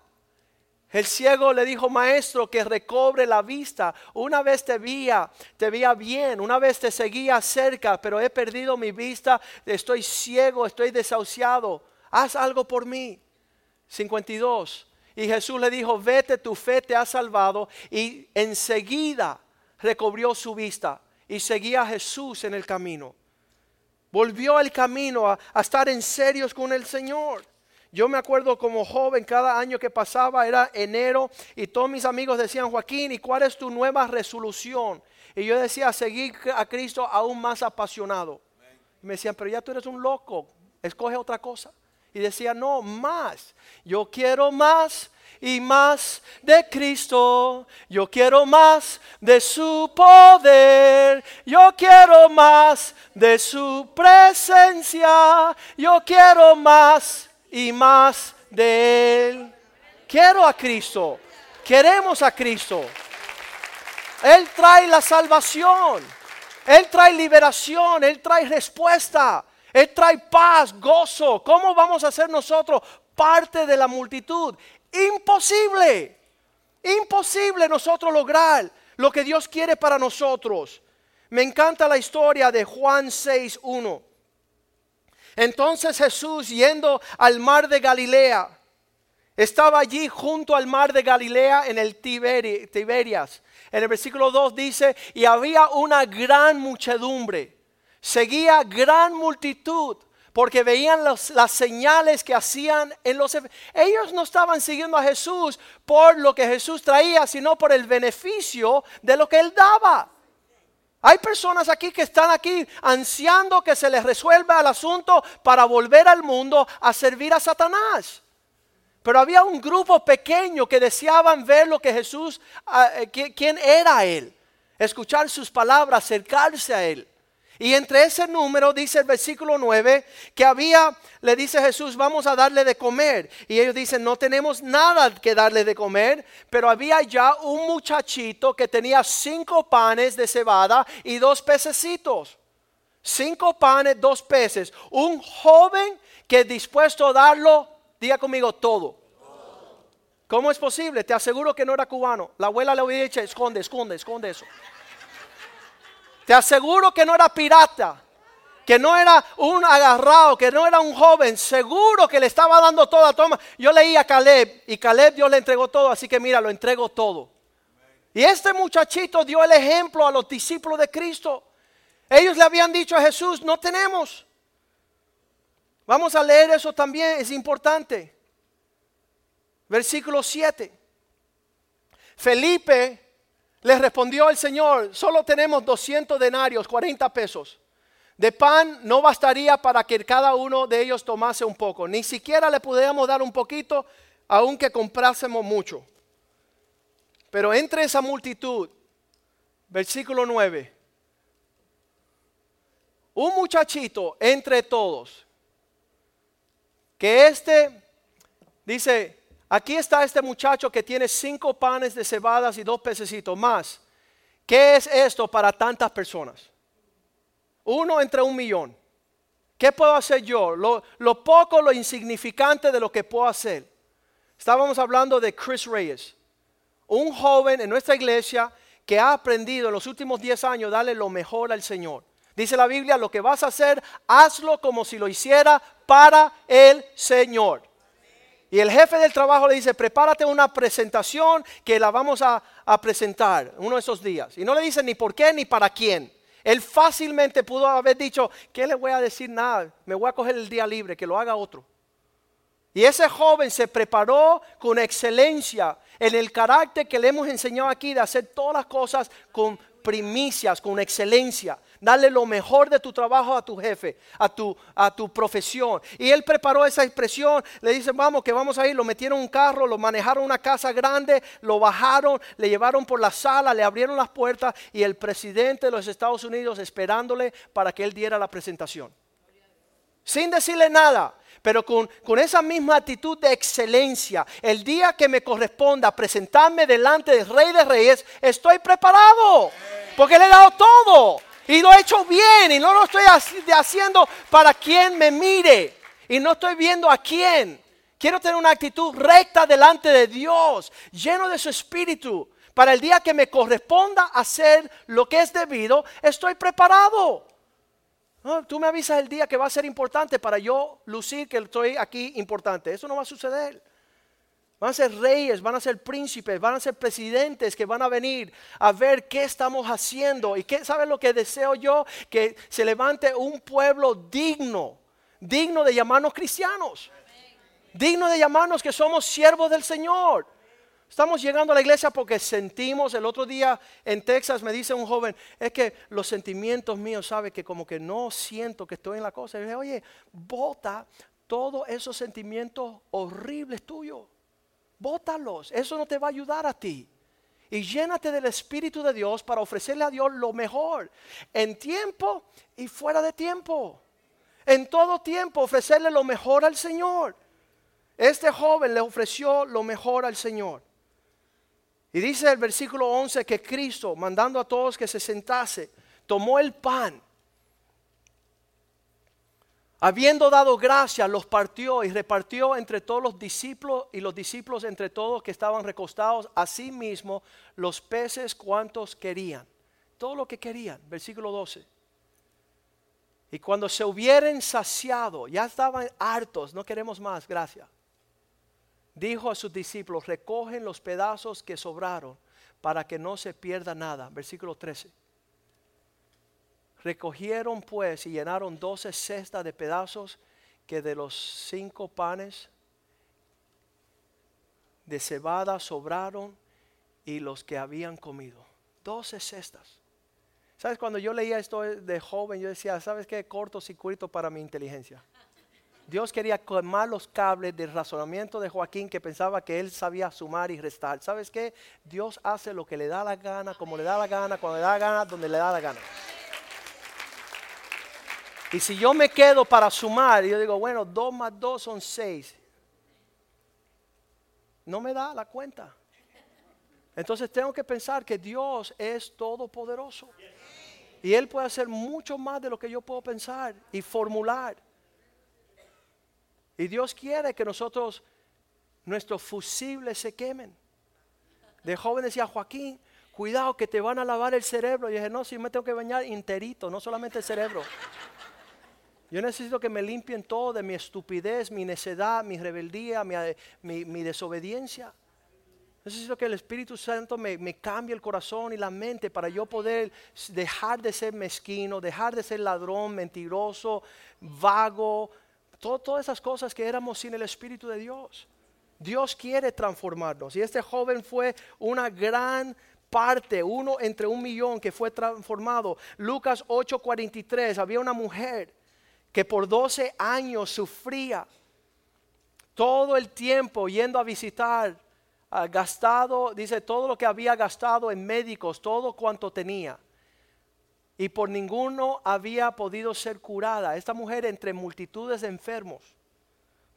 El ciego le dijo, maestro, que recobre la vista. Una vez te veía, te veía bien, una vez te seguía cerca, pero he perdido mi vista, estoy ciego, estoy desahuciado. Haz algo por mí. 52. Y Jesús le dijo, vete, tu fe te ha salvado. Y enseguida recobrió su vista y seguía a Jesús en el camino. Volvió al camino a, a estar en serios con el Señor. Yo me acuerdo como joven, cada año que pasaba era enero y todos mis amigos decían, Joaquín, ¿y cuál es tu nueva resolución? Y yo decía, seguir a Cristo aún más apasionado. Me decían, pero ya tú eres un loco, escoge otra cosa. Y decía, no, más. Yo quiero más y más de Cristo. Yo quiero más de su poder. Yo quiero más de su presencia. Yo quiero más y más de Él. Quiero a Cristo. Queremos a Cristo. Él trae la salvación. Él trae liberación. Él trae respuesta. Él trae paz, gozo. ¿Cómo vamos a ser nosotros parte de la multitud. Imposible, imposible nosotros lograr lo que Dios quiere para nosotros. Me encanta la historia de Juan 6.1. Entonces Jesús yendo al mar de Galilea, estaba allí junto al mar de Galilea en el Tiberias. En el versículo 2 dice, y había una gran muchedumbre, seguía gran multitud, porque veían las señales que hacían en los... Ellos no estaban siguiendo a Jesús por lo que Jesús traía, sino por el beneficio de lo que él daba. Hay personas aquí que están aquí ansiando que se les resuelva el asunto para volver al mundo a servir a Satanás. Pero había un grupo pequeño que deseaban ver lo que Jesús, ah, eh, quién era Él, escuchar sus palabras, acercarse a Él. Y entre ese número dice el versículo 9 que había, le dice Jesús, vamos a darle de comer. Y ellos dicen, no tenemos nada que darle de comer, pero había ya un muchachito que tenía cinco panes de cebada y dos pececitos. Cinco panes, dos peces. Un joven que dispuesto a darlo, diga conmigo, todo. ¿Cómo es posible? Te aseguro que no era cubano. La abuela le había dicho, esconde, esconde, esconde eso. Te aseguro que no era pirata, que no era un agarrado, que no era un joven. Seguro que le estaba dando toda toma. Yo leí a Caleb y Caleb Dios le entregó todo, así que mira, lo entregó todo. Y este muchachito dio el ejemplo a los discípulos de Cristo. Ellos le habían dicho a Jesús, no tenemos. Vamos a leer eso también, es importante. Versículo 7. Felipe le respondió el Señor, solo tenemos 200 denarios, 40 pesos. De pan no bastaría para que cada uno de ellos tomase un poco. Ni siquiera le pudiéramos dar un poquito, aunque comprásemos mucho. Pero entre esa multitud, versículo 9, un muchachito entre todos, que este, dice, Aquí está este muchacho que tiene cinco panes de cebadas y dos pececitos más. ¿Qué es esto para tantas personas? Uno entre un millón. ¿Qué puedo hacer yo? Lo, poco, lo insignificante de lo que puedo hacer. Estábamos hablando de Chris Reyes, un joven en nuestra iglesia que ha aprendido en los últimos 10 años darle lo mejor al Señor. Dice la Biblia, lo que vas a hacer, hazlo como si lo hiciera para el Señor. Y el jefe del trabajo le dice, prepárate una presentación que la vamos a, presentar uno de esos días. Y no le dice ni por qué ni para quién. Él fácilmente pudo haber dicho, ¿qué le voy a decir? Nada, me voy a coger el día libre, que lo haga otro. Y ese joven se preparó con excelencia en el carácter que le hemos enseñado aquí de hacer todas las cosas con primicias, con excelencia. Dale lo mejor de tu trabajo a tu jefe, a tu, a tu profesión. Y él preparó esa expresión. Le dicen, vamos, que vamos a ir. Lo metieron en un carro, lo manejaron una casa grande, lo bajaron, le llevaron por la sala, le abrieron las puertas y el presidente de los Estados Unidos esperándole para que él diera la presentación. Sin decirle nada, pero con, con, esa misma actitud de excelencia. El día que me corresponda presentarme delante del Rey de Reyes, estoy preparado, porque le he dado todo. Y lo he hecho bien y no lo estoy haciendo para quien me mire. Y no estoy viendo a quién. Quiero tener una actitud recta delante de Dios, lleno de su espíritu. Para el día que me corresponda hacer lo que es debido, estoy preparado. tú me avisas el día que va a ser importante para yo lucir que estoy aquí importante. Eso no va a suceder. Van a ser reyes, van a ser príncipes, van a ser presidentes que van a venir a ver qué estamos haciendo. ¿Y qué sabe lo que deseo yo? Que se levante un pueblo digno, digno de llamarnos cristianos, digno de llamarnos que somos siervos del Señor. Estamos llegando a la iglesia porque sentimos, el otro día en Texas me dice un joven, es que los sentimientos míos, sabe que como que no siento que estoy en la cosa. Y yo oye, bota todos esos sentimientos horribles tuyos bótalos. Eso no te va a ayudar a ti. Y llénate del Espíritu de Dios para ofrecerle a Dios lo mejor. En tiempo y fuera de tiempo. En todo tiempo ofrecerle lo mejor al Señor. Este joven le ofreció lo mejor al Señor. Y dice el versículo 11 que Cristo, mandando a todos que se sentase, tomó el pan. Habiendo dado gracia, los partió y repartió entre todos los discípulos y los discípulos entre todos que estaban recostados, asimismo los peces cuantos querían. Todo lo que querían, versículo 12. Y cuando se hubieran saciado, ya estaban hartos, no queremos más, gracias. Dijo a sus discípulos, recogen los pedazos que sobraron para que no se pierda nada. Versículo 13. Recogieron pues y llenaron doce cestas de pedazos que de los cinco panes de cebada sobraron y los que habían comido. Doce cestas. ¿Sabes? Cuando yo leía esto de joven, yo decía, ¿sabes qué? Corto circuito para mi inteligencia. Dios quería quemar los cables del razonamiento de Joaquín que pensaba que él sabía sumar y restar. ¿Sabes qué? Dios hace lo que le da la gana, como le da la gana, cuando le da la gana, donde le da la gana. Y si yo me quedo para sumar, yo digo, bueno, dos más dos son seis. No me da la cuenta. Entonces tengo que pensar que Dios es todopoderoso. Y Él puede hacer mucho más de lo que yo puedo pensar y formular. Y Dios quiere que nosotros, nuestros fusibles se quemen. De joven decía Joaquín, cuidado que te van a lavar el cerebro. Y dije, no, si me tengo que bañar enterito, no solamente el cerebro. Yo necesito que me limpien todo de mi estupidez, mi necedad, mi rebeldía, mi, desobediencia. Necesito que el Espíritu Santo me, cambie el corazón y la mente para yo poder dejar de ser mezquino, dejar de ser ladrón, mentiroso, vago, todas esas cosas que éramos sin el Espíritu de Dios. Dios quiere transformarnos. Y este joven fue una gran parte, uno entre un millón que fue transformado. Lucas 8:43, había una mujer que por 12 años sufría todo el tiempo yendo a visitar, gastado, dice, todo lo que había gastado en médicos, todo cuanto tenía. Y por ninguno había podido ser curada. Esta mujer entre multitudes de enfermos.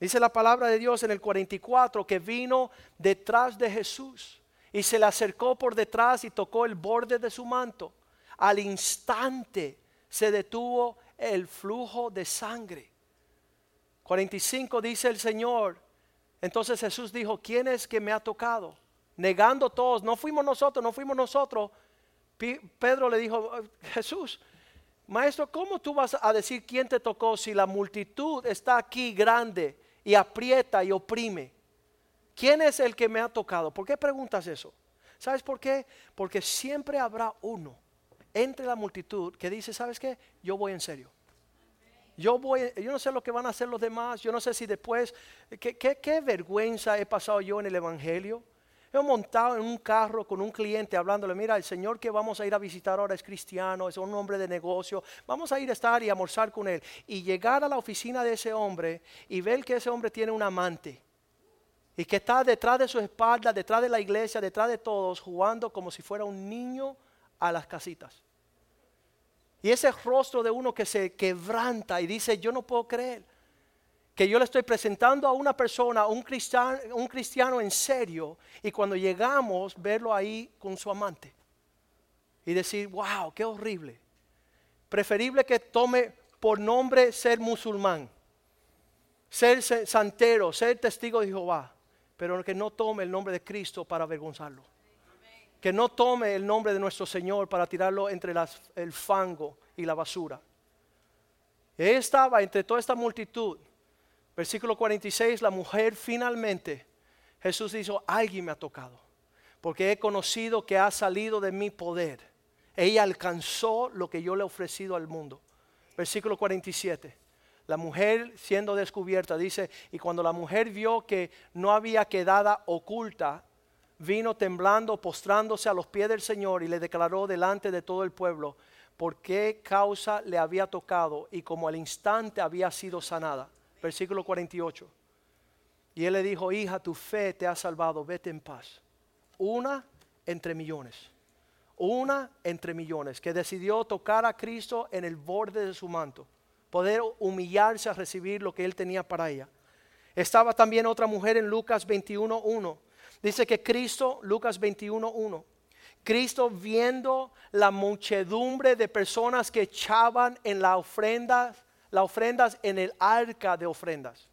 Dice la palabra de Dios en el 44 que vino detrás de Jesús y se le acercó por detrás y tocó el borde de su manto. Al instante se detuvo el flujo de sangre. 45 dice el Señor. Entonces Jesús dijo, ¿quién es que me ha tocado? Negando todos, no fuimos nosotros, no fuimos nosotros. Pedro le dijo, Jesús, maestro, ¿cómo tú vas a decir quién te tocó si la multitud está aquí grande y aprieta y oprime? ¿Quién es el que me ha tocado? ¿Por qué preguntas eso? ¿Sabes por qué? Porque siempre habrá uno entre la multitud que dice, ¿sabes qué? Yo voy en serio. Yo voy, yo no sé lo que van a hacer los demás, yo no sé si después, qué, vergüenza he pasado yo en el Evangelio. He montado en un carro con un cliente hablándole, mira, el Señor que vamos a ir a visitar ahora es cristiano, es un hombre de negocio, vamos a ir a estar y almorzar con él. Y llegar a la oficina de ese hombre y ver que ese hombre tiene un amante y que está detrás de su espalda, detrás de la iglesia, detrás de todos, jugando como si fuera un niño a las casitas. Y ese rostro de uno que se quebranta y dice, yo no puedo creer que yo le estoy presentando a una persona, un cristiano, un cristiano en serio, y cuando llegamos, verlo ahí con su amante. Y decir, wow, qué horrible. Preferible que tome por nombre ser musulmán, ser santero, ser testigo de Jehová, pero que no tome el nombre de Cristo para avergonzarlo que no tome el nombre de nuestro Señor para tirarlo entre el fango y la basura. Él estaba entre toda esta multitud. Versículo 46, la mujer finalmente, Jesús dijo, alguien me ha tocado, porque he conocido que ha salido de mi poder. Ella alcanzó lo que yo le he ofrecido al mundo. Versículo 47. La mujer siendo descubierta dice, y cuando la mujer vio que no había quedado oculta, vino temblando, postrándose a los pies del Señor y le declaró delante de todo el pueblo por qué causa le había tocado y como al instante había sido sanada. Versículo 48. Y él le dijo, hija, tu fe te ha salvado, vete en paz. Una entre millones. Una entre millones que decidió tocar a Cristo en el borde de su manto. Poder humillarse a recibir lo que él tenía para ella. Estaba también otra mujer en Lucas 21.1 Dice que Cristo, Lucas 21.1, Cristo viendo la muchedumbre de personas que echaban en la ofrenda las ofrendas en el arca de ofrendas.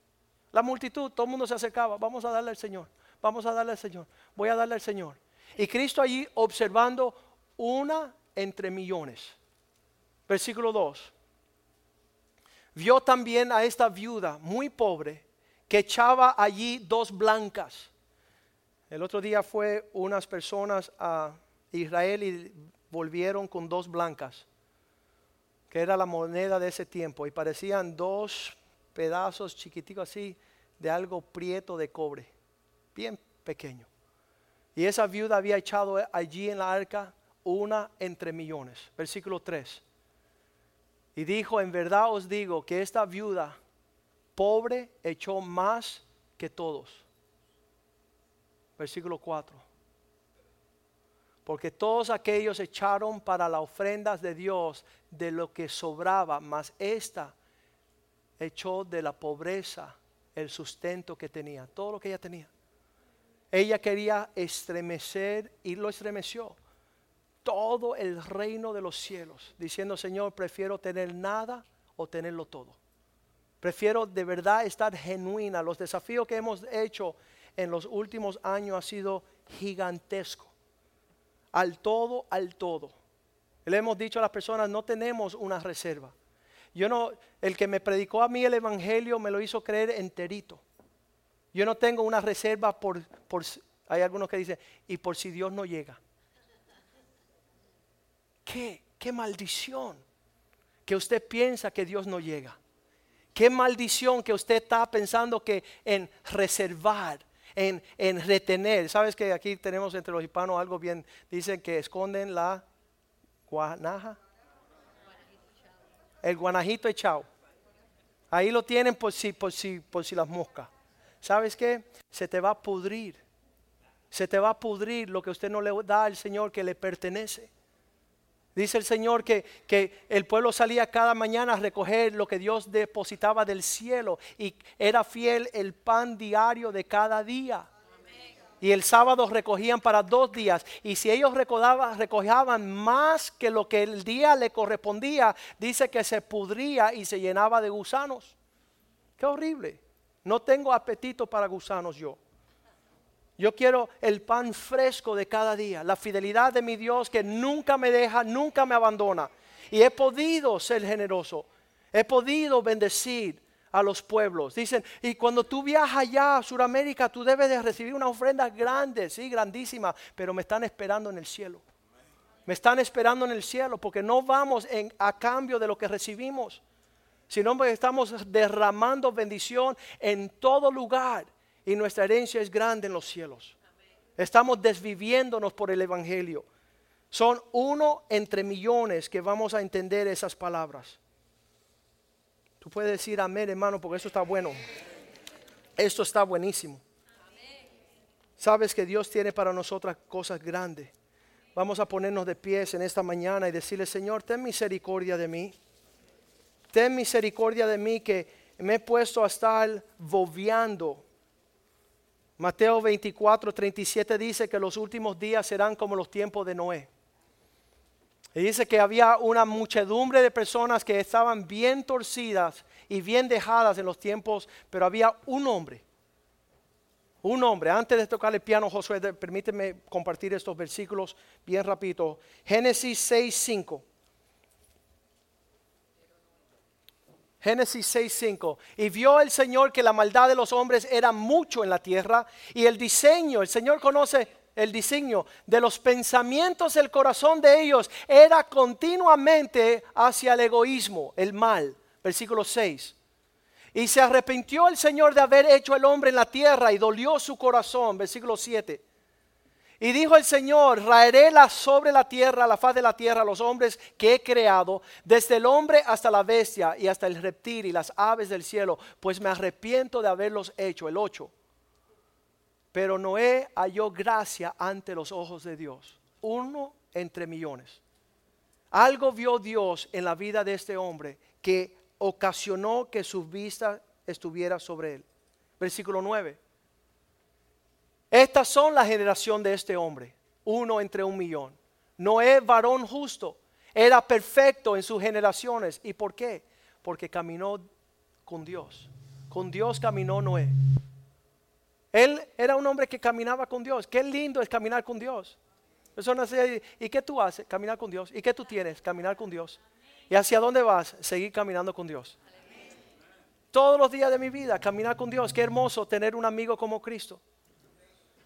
La multitud, todo el mundo se acercaba, vamos a darle al Señor, vamos a darle al Señor, voy a darle al Señor. Y Cristo allí observando una entre millones. Versículo 2. Vio también a esta viuda muy pobre que echaba allí dos blancas. El otro día fue unas personas a Israel y volvieron con dos blancas, que era la moneda de ese tiempo, y parecían dos pedazos chiquiticos así de algo prieto de cobre, bien pequeño. Y esa viuda había echado allí en la arca una entre millones. Versículo 3. Y dijo, en verdad os digo que esta viuda pobre echó más que todos. Versículo 4. Porque todos aquellos echaron para las ofrendas de Dios de lo que sobraba, mas esta echó de la pobreza el sustento que tenía, todo lo que ella tenía. Ella quería estremecer y lo estremeció todo el reino de los cielos, diciendo, Señor, prefiero tener nada o tenerlo todo. Prefiero de verdad estar genuina. Los desafíos que hemos hecho en los últimos años ha sido gigantesco. Al todo, al todo. Le hemos dicho a las personas, no tenemos una reserva. Yo no, el que me predicó a mí el evangelio me lo hizo creer enterito. Yo no tengo una reserva por, por hay algunos que dicen, y por si Dios no llega. ¿Qué? ¿Qué maldición? Que usted piensa que Dios no llega. Qué maldición que usted está pensando que en reservar, en, en retener. ¿Sabes que aquí tenemos entre los hispanos algo bien? Dicen que esconden la guanaja. El guanajito echado. Ahí lo tienen por si, por si, por si las moscas. ¿Sabes qué? Se te va a pudrir. Se te va a pudrir lo que usted no le da al Señor que le pertenece. Dice el Señor que, que, el pueblo salía cada mañana a recoger lo que Dios depositaba del cielo y era fiel el pan diario de cada día. Y el sábado recogían para dos días. Y si ellos recogían más que lo que el día le correspondía, dice que se pudría y se llenaba de gusanos. Qué horrible. No tengo apetito para gusanos yo. Yo quiero el pan fresco de cada día, la fidelidad de mi Dios que nunca me deja, nunca me abandona. Y he podido ser generoso, he podido bendecir a los pueblos. Dicen, y cuando tú viajas allá a Sudamérica, tú debes de recibir una ofrenda grande, sí, grandísima, pero me están esperando en el cielo. Me están esperando en el cielo porque no vamos en, a cambio de lo que recibimos, sino que estamos derramando bendición en todo lugar y nuestra herencia es grande en los cielos. Estamos desviviéndonos por el Evangelio. Son uno entre millones que vamos a entender esas palabras. Tú puedes decir amén, hermano, porque esto está bueno. Esto está buenísimo. Sabes que Dios tiene para nosotras cosas grandes. Vamos a ponernos de pies en esta mañana y decirle, Señor, ten misericordia de mí. Ten misericordia de mí que me he puesto a estar bobeando Mateo 24, 37 dice que los últimos días serán como los tiempos de Noé. Y dice que había una muchedumbre de personas que estaban bien torcidas y bien dejadas en los tiempos, pero había un hombre. Un hombre, antes de tocar el piano, Josué, permíteme compartir estos versículos bien rápido. Génesis 6, 5. Génesis 6:5. Y vio el Señor que la maldad de los hombres era mucho en la tierra y el diseño, el Señor conoce el diseño de los pensamientos del corazón de ellos era continuamente hacia el egoísmo, el mal. Versículo 6. Y se arrepintió el Señor de haber hecho el hombre en la tierra y dolió su corazón. Versículo 7. Y dijo el Señor, raeré sobre la tierra, la faz de la tierra, los hombres que he creado, desde el hombre hasta la bestia y hasta el reptil y las aves del cielo, pues me arrepiento de haberlos hecho. El 8. Pero Noé halló gracia ante los ojos de Dios, uno entre millones. Algo vio Dios en la vida de este hombre que ocasionó que su vista estuviera sobre él. Versículo 9. Estas son la generación de este hombre, uno entre un millón. No es varón justo, era perfecto en sus generaciones. ¿Y por qué? porque caminó con Dios. Con Dios caminó Noé. Él era un hombre que caminaba con Dios. Qué lindo es caminar con Dios. Eso no ¿Y qué tú haces? Caminar con Dios. ¿Y qué tú tienes? Caminar con Dios. ¿Y hacia dónde vas? Seguir caminando con Dios. Todos los días de mi vida, caminar con Dios. Qué hermoso tener un amigo como Cristo.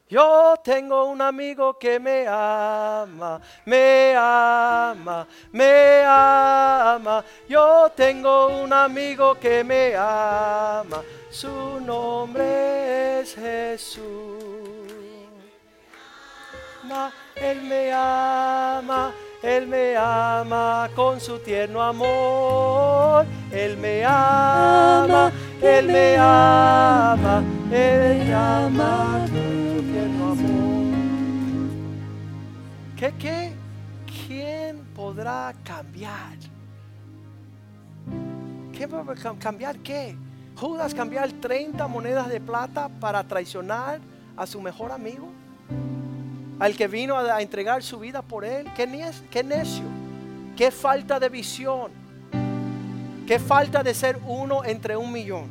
Yo tengo un amigo que me ama, me ama, me ama. Yo tengo un amigo que me ama. Su nombre es Jesús. Él me ama, Él me ama con su tierno amor. Él me ama, Él me ama, Él me ama ¿Qué, qué? ¿Quién podrá cambiar? ¿Quién podrá cambiar qué? Judas cambiar 30 monedas de plata para traicionar a su mejor amigo. Al que vino a entregar su vida por él. Qué, necio. Qué falta de visión. Qué falta de ser uno entre un millón.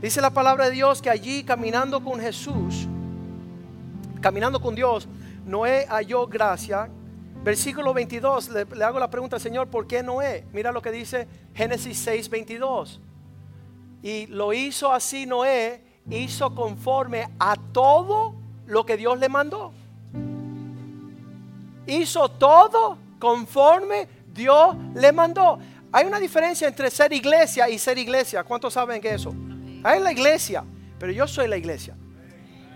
Dice la palabra de Dios que allí caminando con Jesús, caminando con Dios, Noé halló gracia. Versículo 22, le, hago la pregunta, Señor, ¿por qué Noé? Mira lo que dice Génesis 6, 22. Y lo hizo así Noé, hizo conforme a todo lo que Dios le mandó. Hizo todo conforme Dios le mandó. Hay una diferencia entre ser iglesia y ser iglesia. ¿Cuántos saben que eso? Hay la iglesia, pero yo soy la iglesia.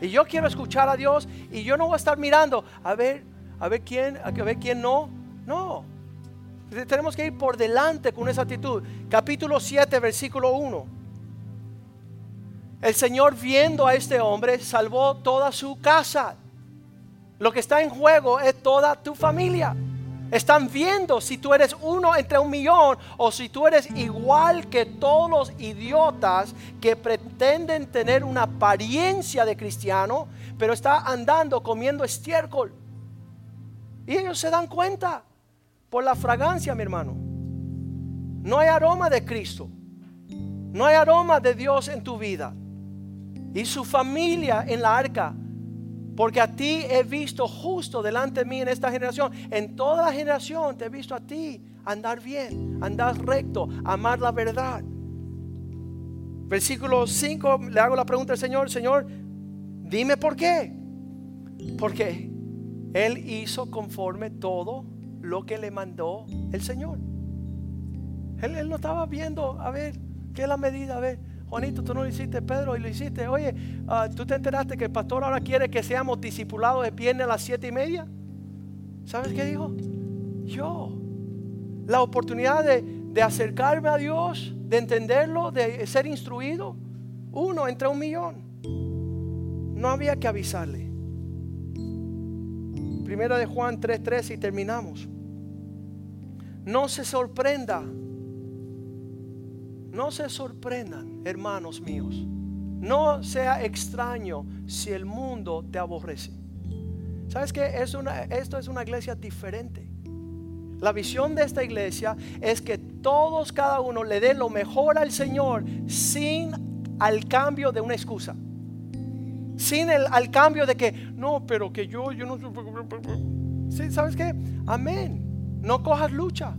Y yo quiero escuchar a Dios y yo no voy a estar mirando a ver, a ver quién, a ver quién no. No. Tenemos que ir por delante con esa actitud. Capítulo 7, versículo 1. El Señor viendo a este hombre salvó toda su casa. Lo que está en juego es toda tu familia. Están viendo si tú eres uno entre un millón o si tú eres igual que todos los idiotas que pretenden tener una apariencia de cristiano, pero está andando comiendo estiércol. Y ellos se dan cuenta por la fragancia, mi hermano. No hay aroma de Cristo. No hay aroma de Dios en tu vida. Y su familia en la arca porque a ti he visto justo delante de mí en esta generación. En toda la generación te he visto a ti andar bien, andar recto, amar la verdad. Versículo 5, le hago la pregunta al Señor, Señor, dime por qué. Porque Él hizo conforme todo lo que le mandó el Señor. Él, él no estaba viendo, a ver, ¿qué es la medida? A ver, Juanito, tú no lo hiciste, Pedro, y lo hiciste. Oye, ah, ¿tú te enteraste que el pastor ahora quiere que seamos discipulados el viernes a las siete y media? ¿Sabes qué dijo? Yo. La oportunidad de, de acercarme a Dios, de entenderlo, de ser instruido. Uno entre un millón. No había que avisarle. Primera de Juan 3:3 y terminamos. No se sorprenda no se sorprendan, hermanos míos. No sea extraño si el mundo te aborrece. ¿Sabes qué? Es una, esto es una iglesia diferente. La visión de esta iglesia es que todos, cada uno, le dé lo mejor al Señor sin al cambio de una excusa. Sin el al cambio de que, no, pero que yo, yo no. ¿Sí? ¿Sabes qué? Amén. No cojas lucha.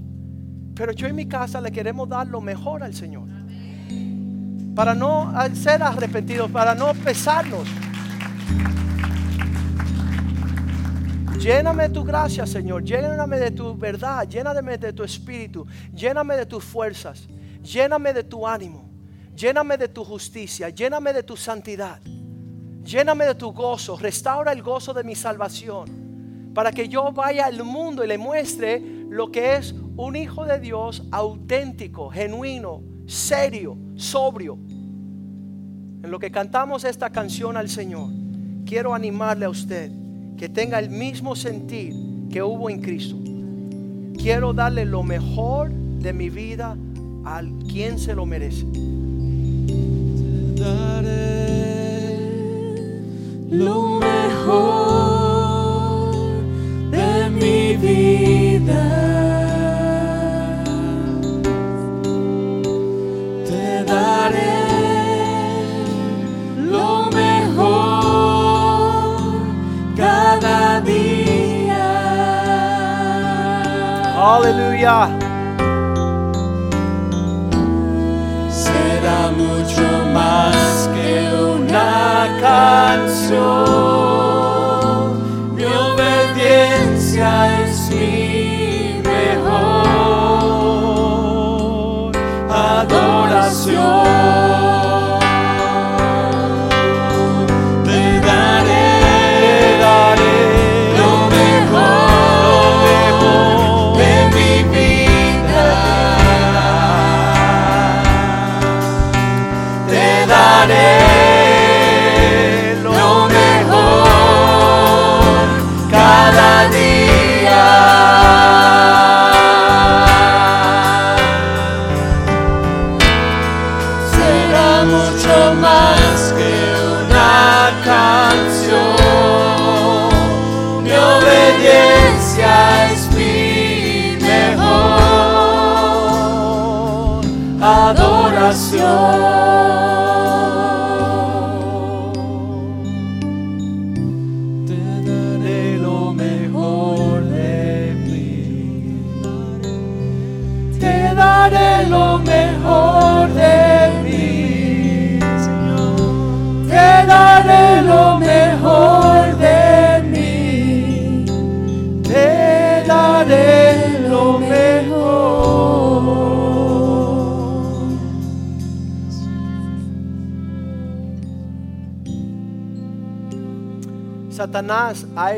Pero yo en mi casa le queremos dar lo mejor al Señor. Para no ser arrepentidos, para no pesarnos. Lléname de tu gracia, Señor. Lléname de tu verdad. Lléname de tu espíritu. Lléname de tus fuerzas. Lléname de tu ánimo. Lléname de tu justicia. Lléname de tu santidad. Lléname de tu gozo. Restaura el gozo de mi salvación. Para que yo vaya al mundo y le muestre lo que es un hijo de Dios auténtico, genuino, serio, sobrio. En lo que cantamos esta canción al Señor, quiero animarle a usted que tenga el mismo sentir que hubo en Cristo. Quiero darle lo mejor de mi vida al quien se lo merece. daré lo mejor de mi vida. Aleluya. será mucho más que una canción. Mi obediencia es mi mejor adoración.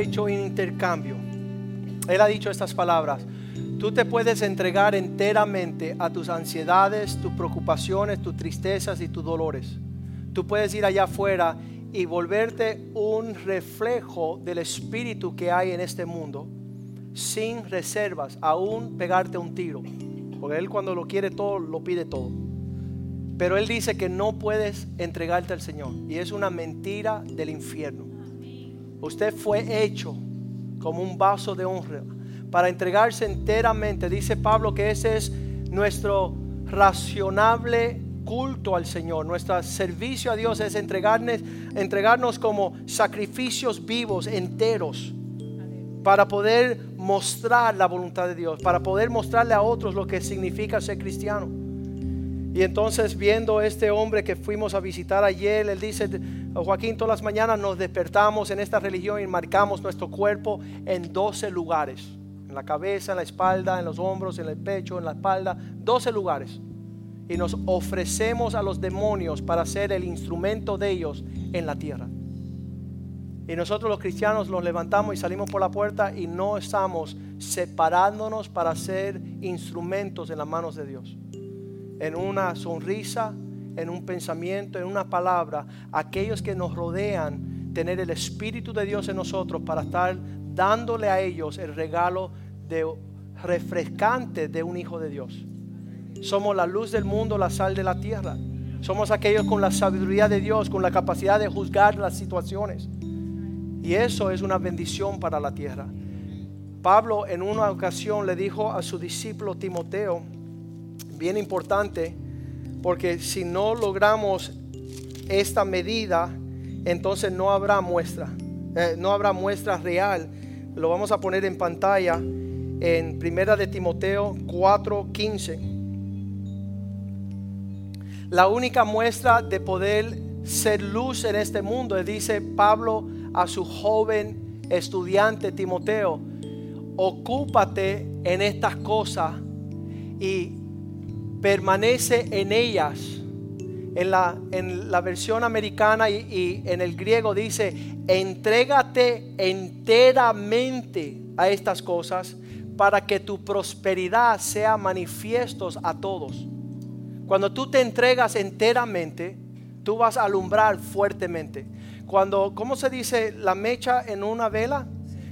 Hecho intercambio. Él ha dicho estas palabras. Tú te puedes entregar enteramente a tus ansiedades, tus preocupaciones, tus tristezas y tus dolores. Tú puedes ir allá afuera y volverte un reflejo del espíritu que hay en este mundo sin reservas, aún pegarte un tiro. Porque Él cuando lo quiere todo, lo pide todo. Pero Él dice que no puedes entregarte al Señor. Y es una mentira del infierno. Usted fue hecho como un vaso de honra para entregarse enteramente. Dice Pablo que ese es nuestro racionable culto al Señor. Nuestro servicio a Dios es entregarnos, entregarnos como sacrificios vivos, enteros, para poder mostrar la voluntad de Dios, para poder mostrarle a otros lo que significa ser cristiano. Y entonces viendo este hombre que fuimos a visitar ayer, él dice, Joaquín, todas las mañanas nos despertamos en esta religión y marcamos nuestro cuerpo en 12 lugares. En la cabeza, en la espalda, en los hombros, en el pecho, en la espalda. 12 lugares. Y nos ofrecemos a los demonios para ser el instrumento de ellos en la tierra. Y nosotros los cristianos nos levantamos y salimos por la puerta y no estamos separándonos para ser instrumentos en las manos de Dios en una sonrisa, en un pensamiento, en una palabra, aquellos que nos rodean, tener el Espíritu de Dios en nosotros para estar dándole a ellos el regalo de refrescante de un hijo de Dios. Somos la luz del mundo, la sal de la tierra. Somos aquellos con la sabiduría de Dios, con la capacidad de juzgar las situaciones. Y eso es una bendición para la tierra. Pablo en una ocasión le dijo a su discípulo Timoteo, bien importante, porque si no logramos esta medida, entonces no habrá muestra, eh, no habrá muestra real. Lo vamos a poner en pantalla en Primera de Timoteo 4:15. La única muestra de poder ser luz en este mundo, dice Pablo a su joven estudiante Timoteo, ocúpate en estas cosas y permanece en ellas. En la, en la versión americana y, en el griego dice, entrégate enteramente a estas cosas para que tu prosperidad sea manifiestos a todos. Cuando tú te entregas enteramente, tú vas a alumbrar fuertemente. Cuando, ¿cómo se dice la mecha en una vela?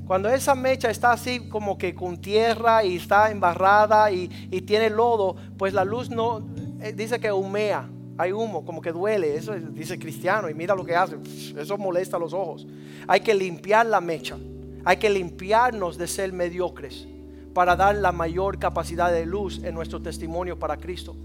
Cuando esa mecha está así como que con tierra y está embarrada y, y tiene lodo, pues la luz no, eh, dice que humea, hay humo, como que duele, eso es- dice cristiano y mira lo que hace, eso molesta los ojos. Hay que limpiar la mecha, hay que limpiarnos de ser mediocres para dar la mayor capacidad de luz en nuestro testimonio para Cristo.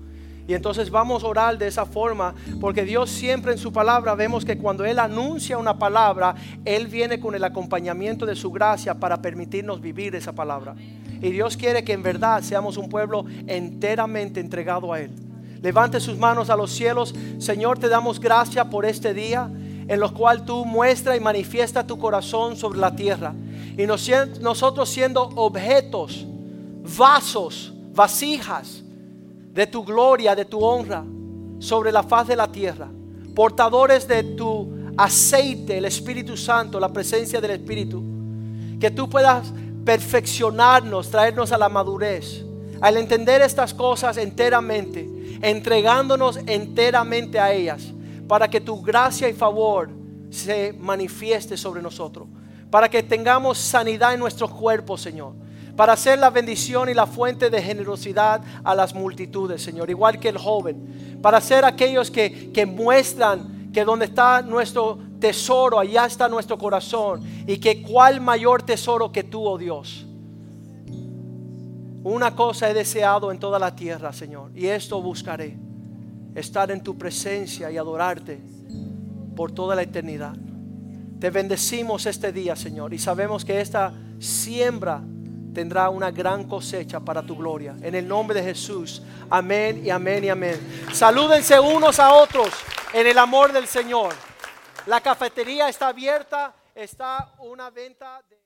Y entonces vamos a orar de esa forma, porque Dios siempre en su palabra vemos que cuando Él anuncia una palabra, Él viene con el acompañamiento de su gracia para permitirnos vivir esa palabra. Y Dios quiere que en verdad seamos un pueblo enteramente entregado a Él. Levante sus manos a los cielos. Señor, te damos gracias por este día en los cual tú muestra y manifiesta tu corazón sobre la tierra. Y nosotros siendo objetos, vasos, vasijas de tu gloria, de tu honra sobre la faz de la tierra, portadores de tu aceite, el Espíritu Santo, la presencia del Espíritu, que tú puedas perfeccionarnos, traernos a la madurez, al entender estas cosas enteramente, entregándonos enteramente a ellas, para que tu gracia y favor se manifieste sobre nosotros, para que tengamos sanidad en nuestros cuerpos, Señor para ser la bendición y la fuente de generosidad a las multitudes, Señor, igual que el joven, para ser aquellos que, que muestran que donde está nuestro tesoro, allá está nuestro corazón, y que cuál mayor tesoro que tú, oh Dios. Una cosa he deseado en toda la tierra, Señor, y esto buscaré, estar en tu presencia y adorarte por toda la eternidad. Te bendecimos este día, Señor, y sabemos que esta siembra tendrá una gran cosecha para tu gloria. En el nombre de Jesús. Amén y amén y amén. Salúdense unos a otros en el amor del Señor. La cafetería está abierta, está una venta de...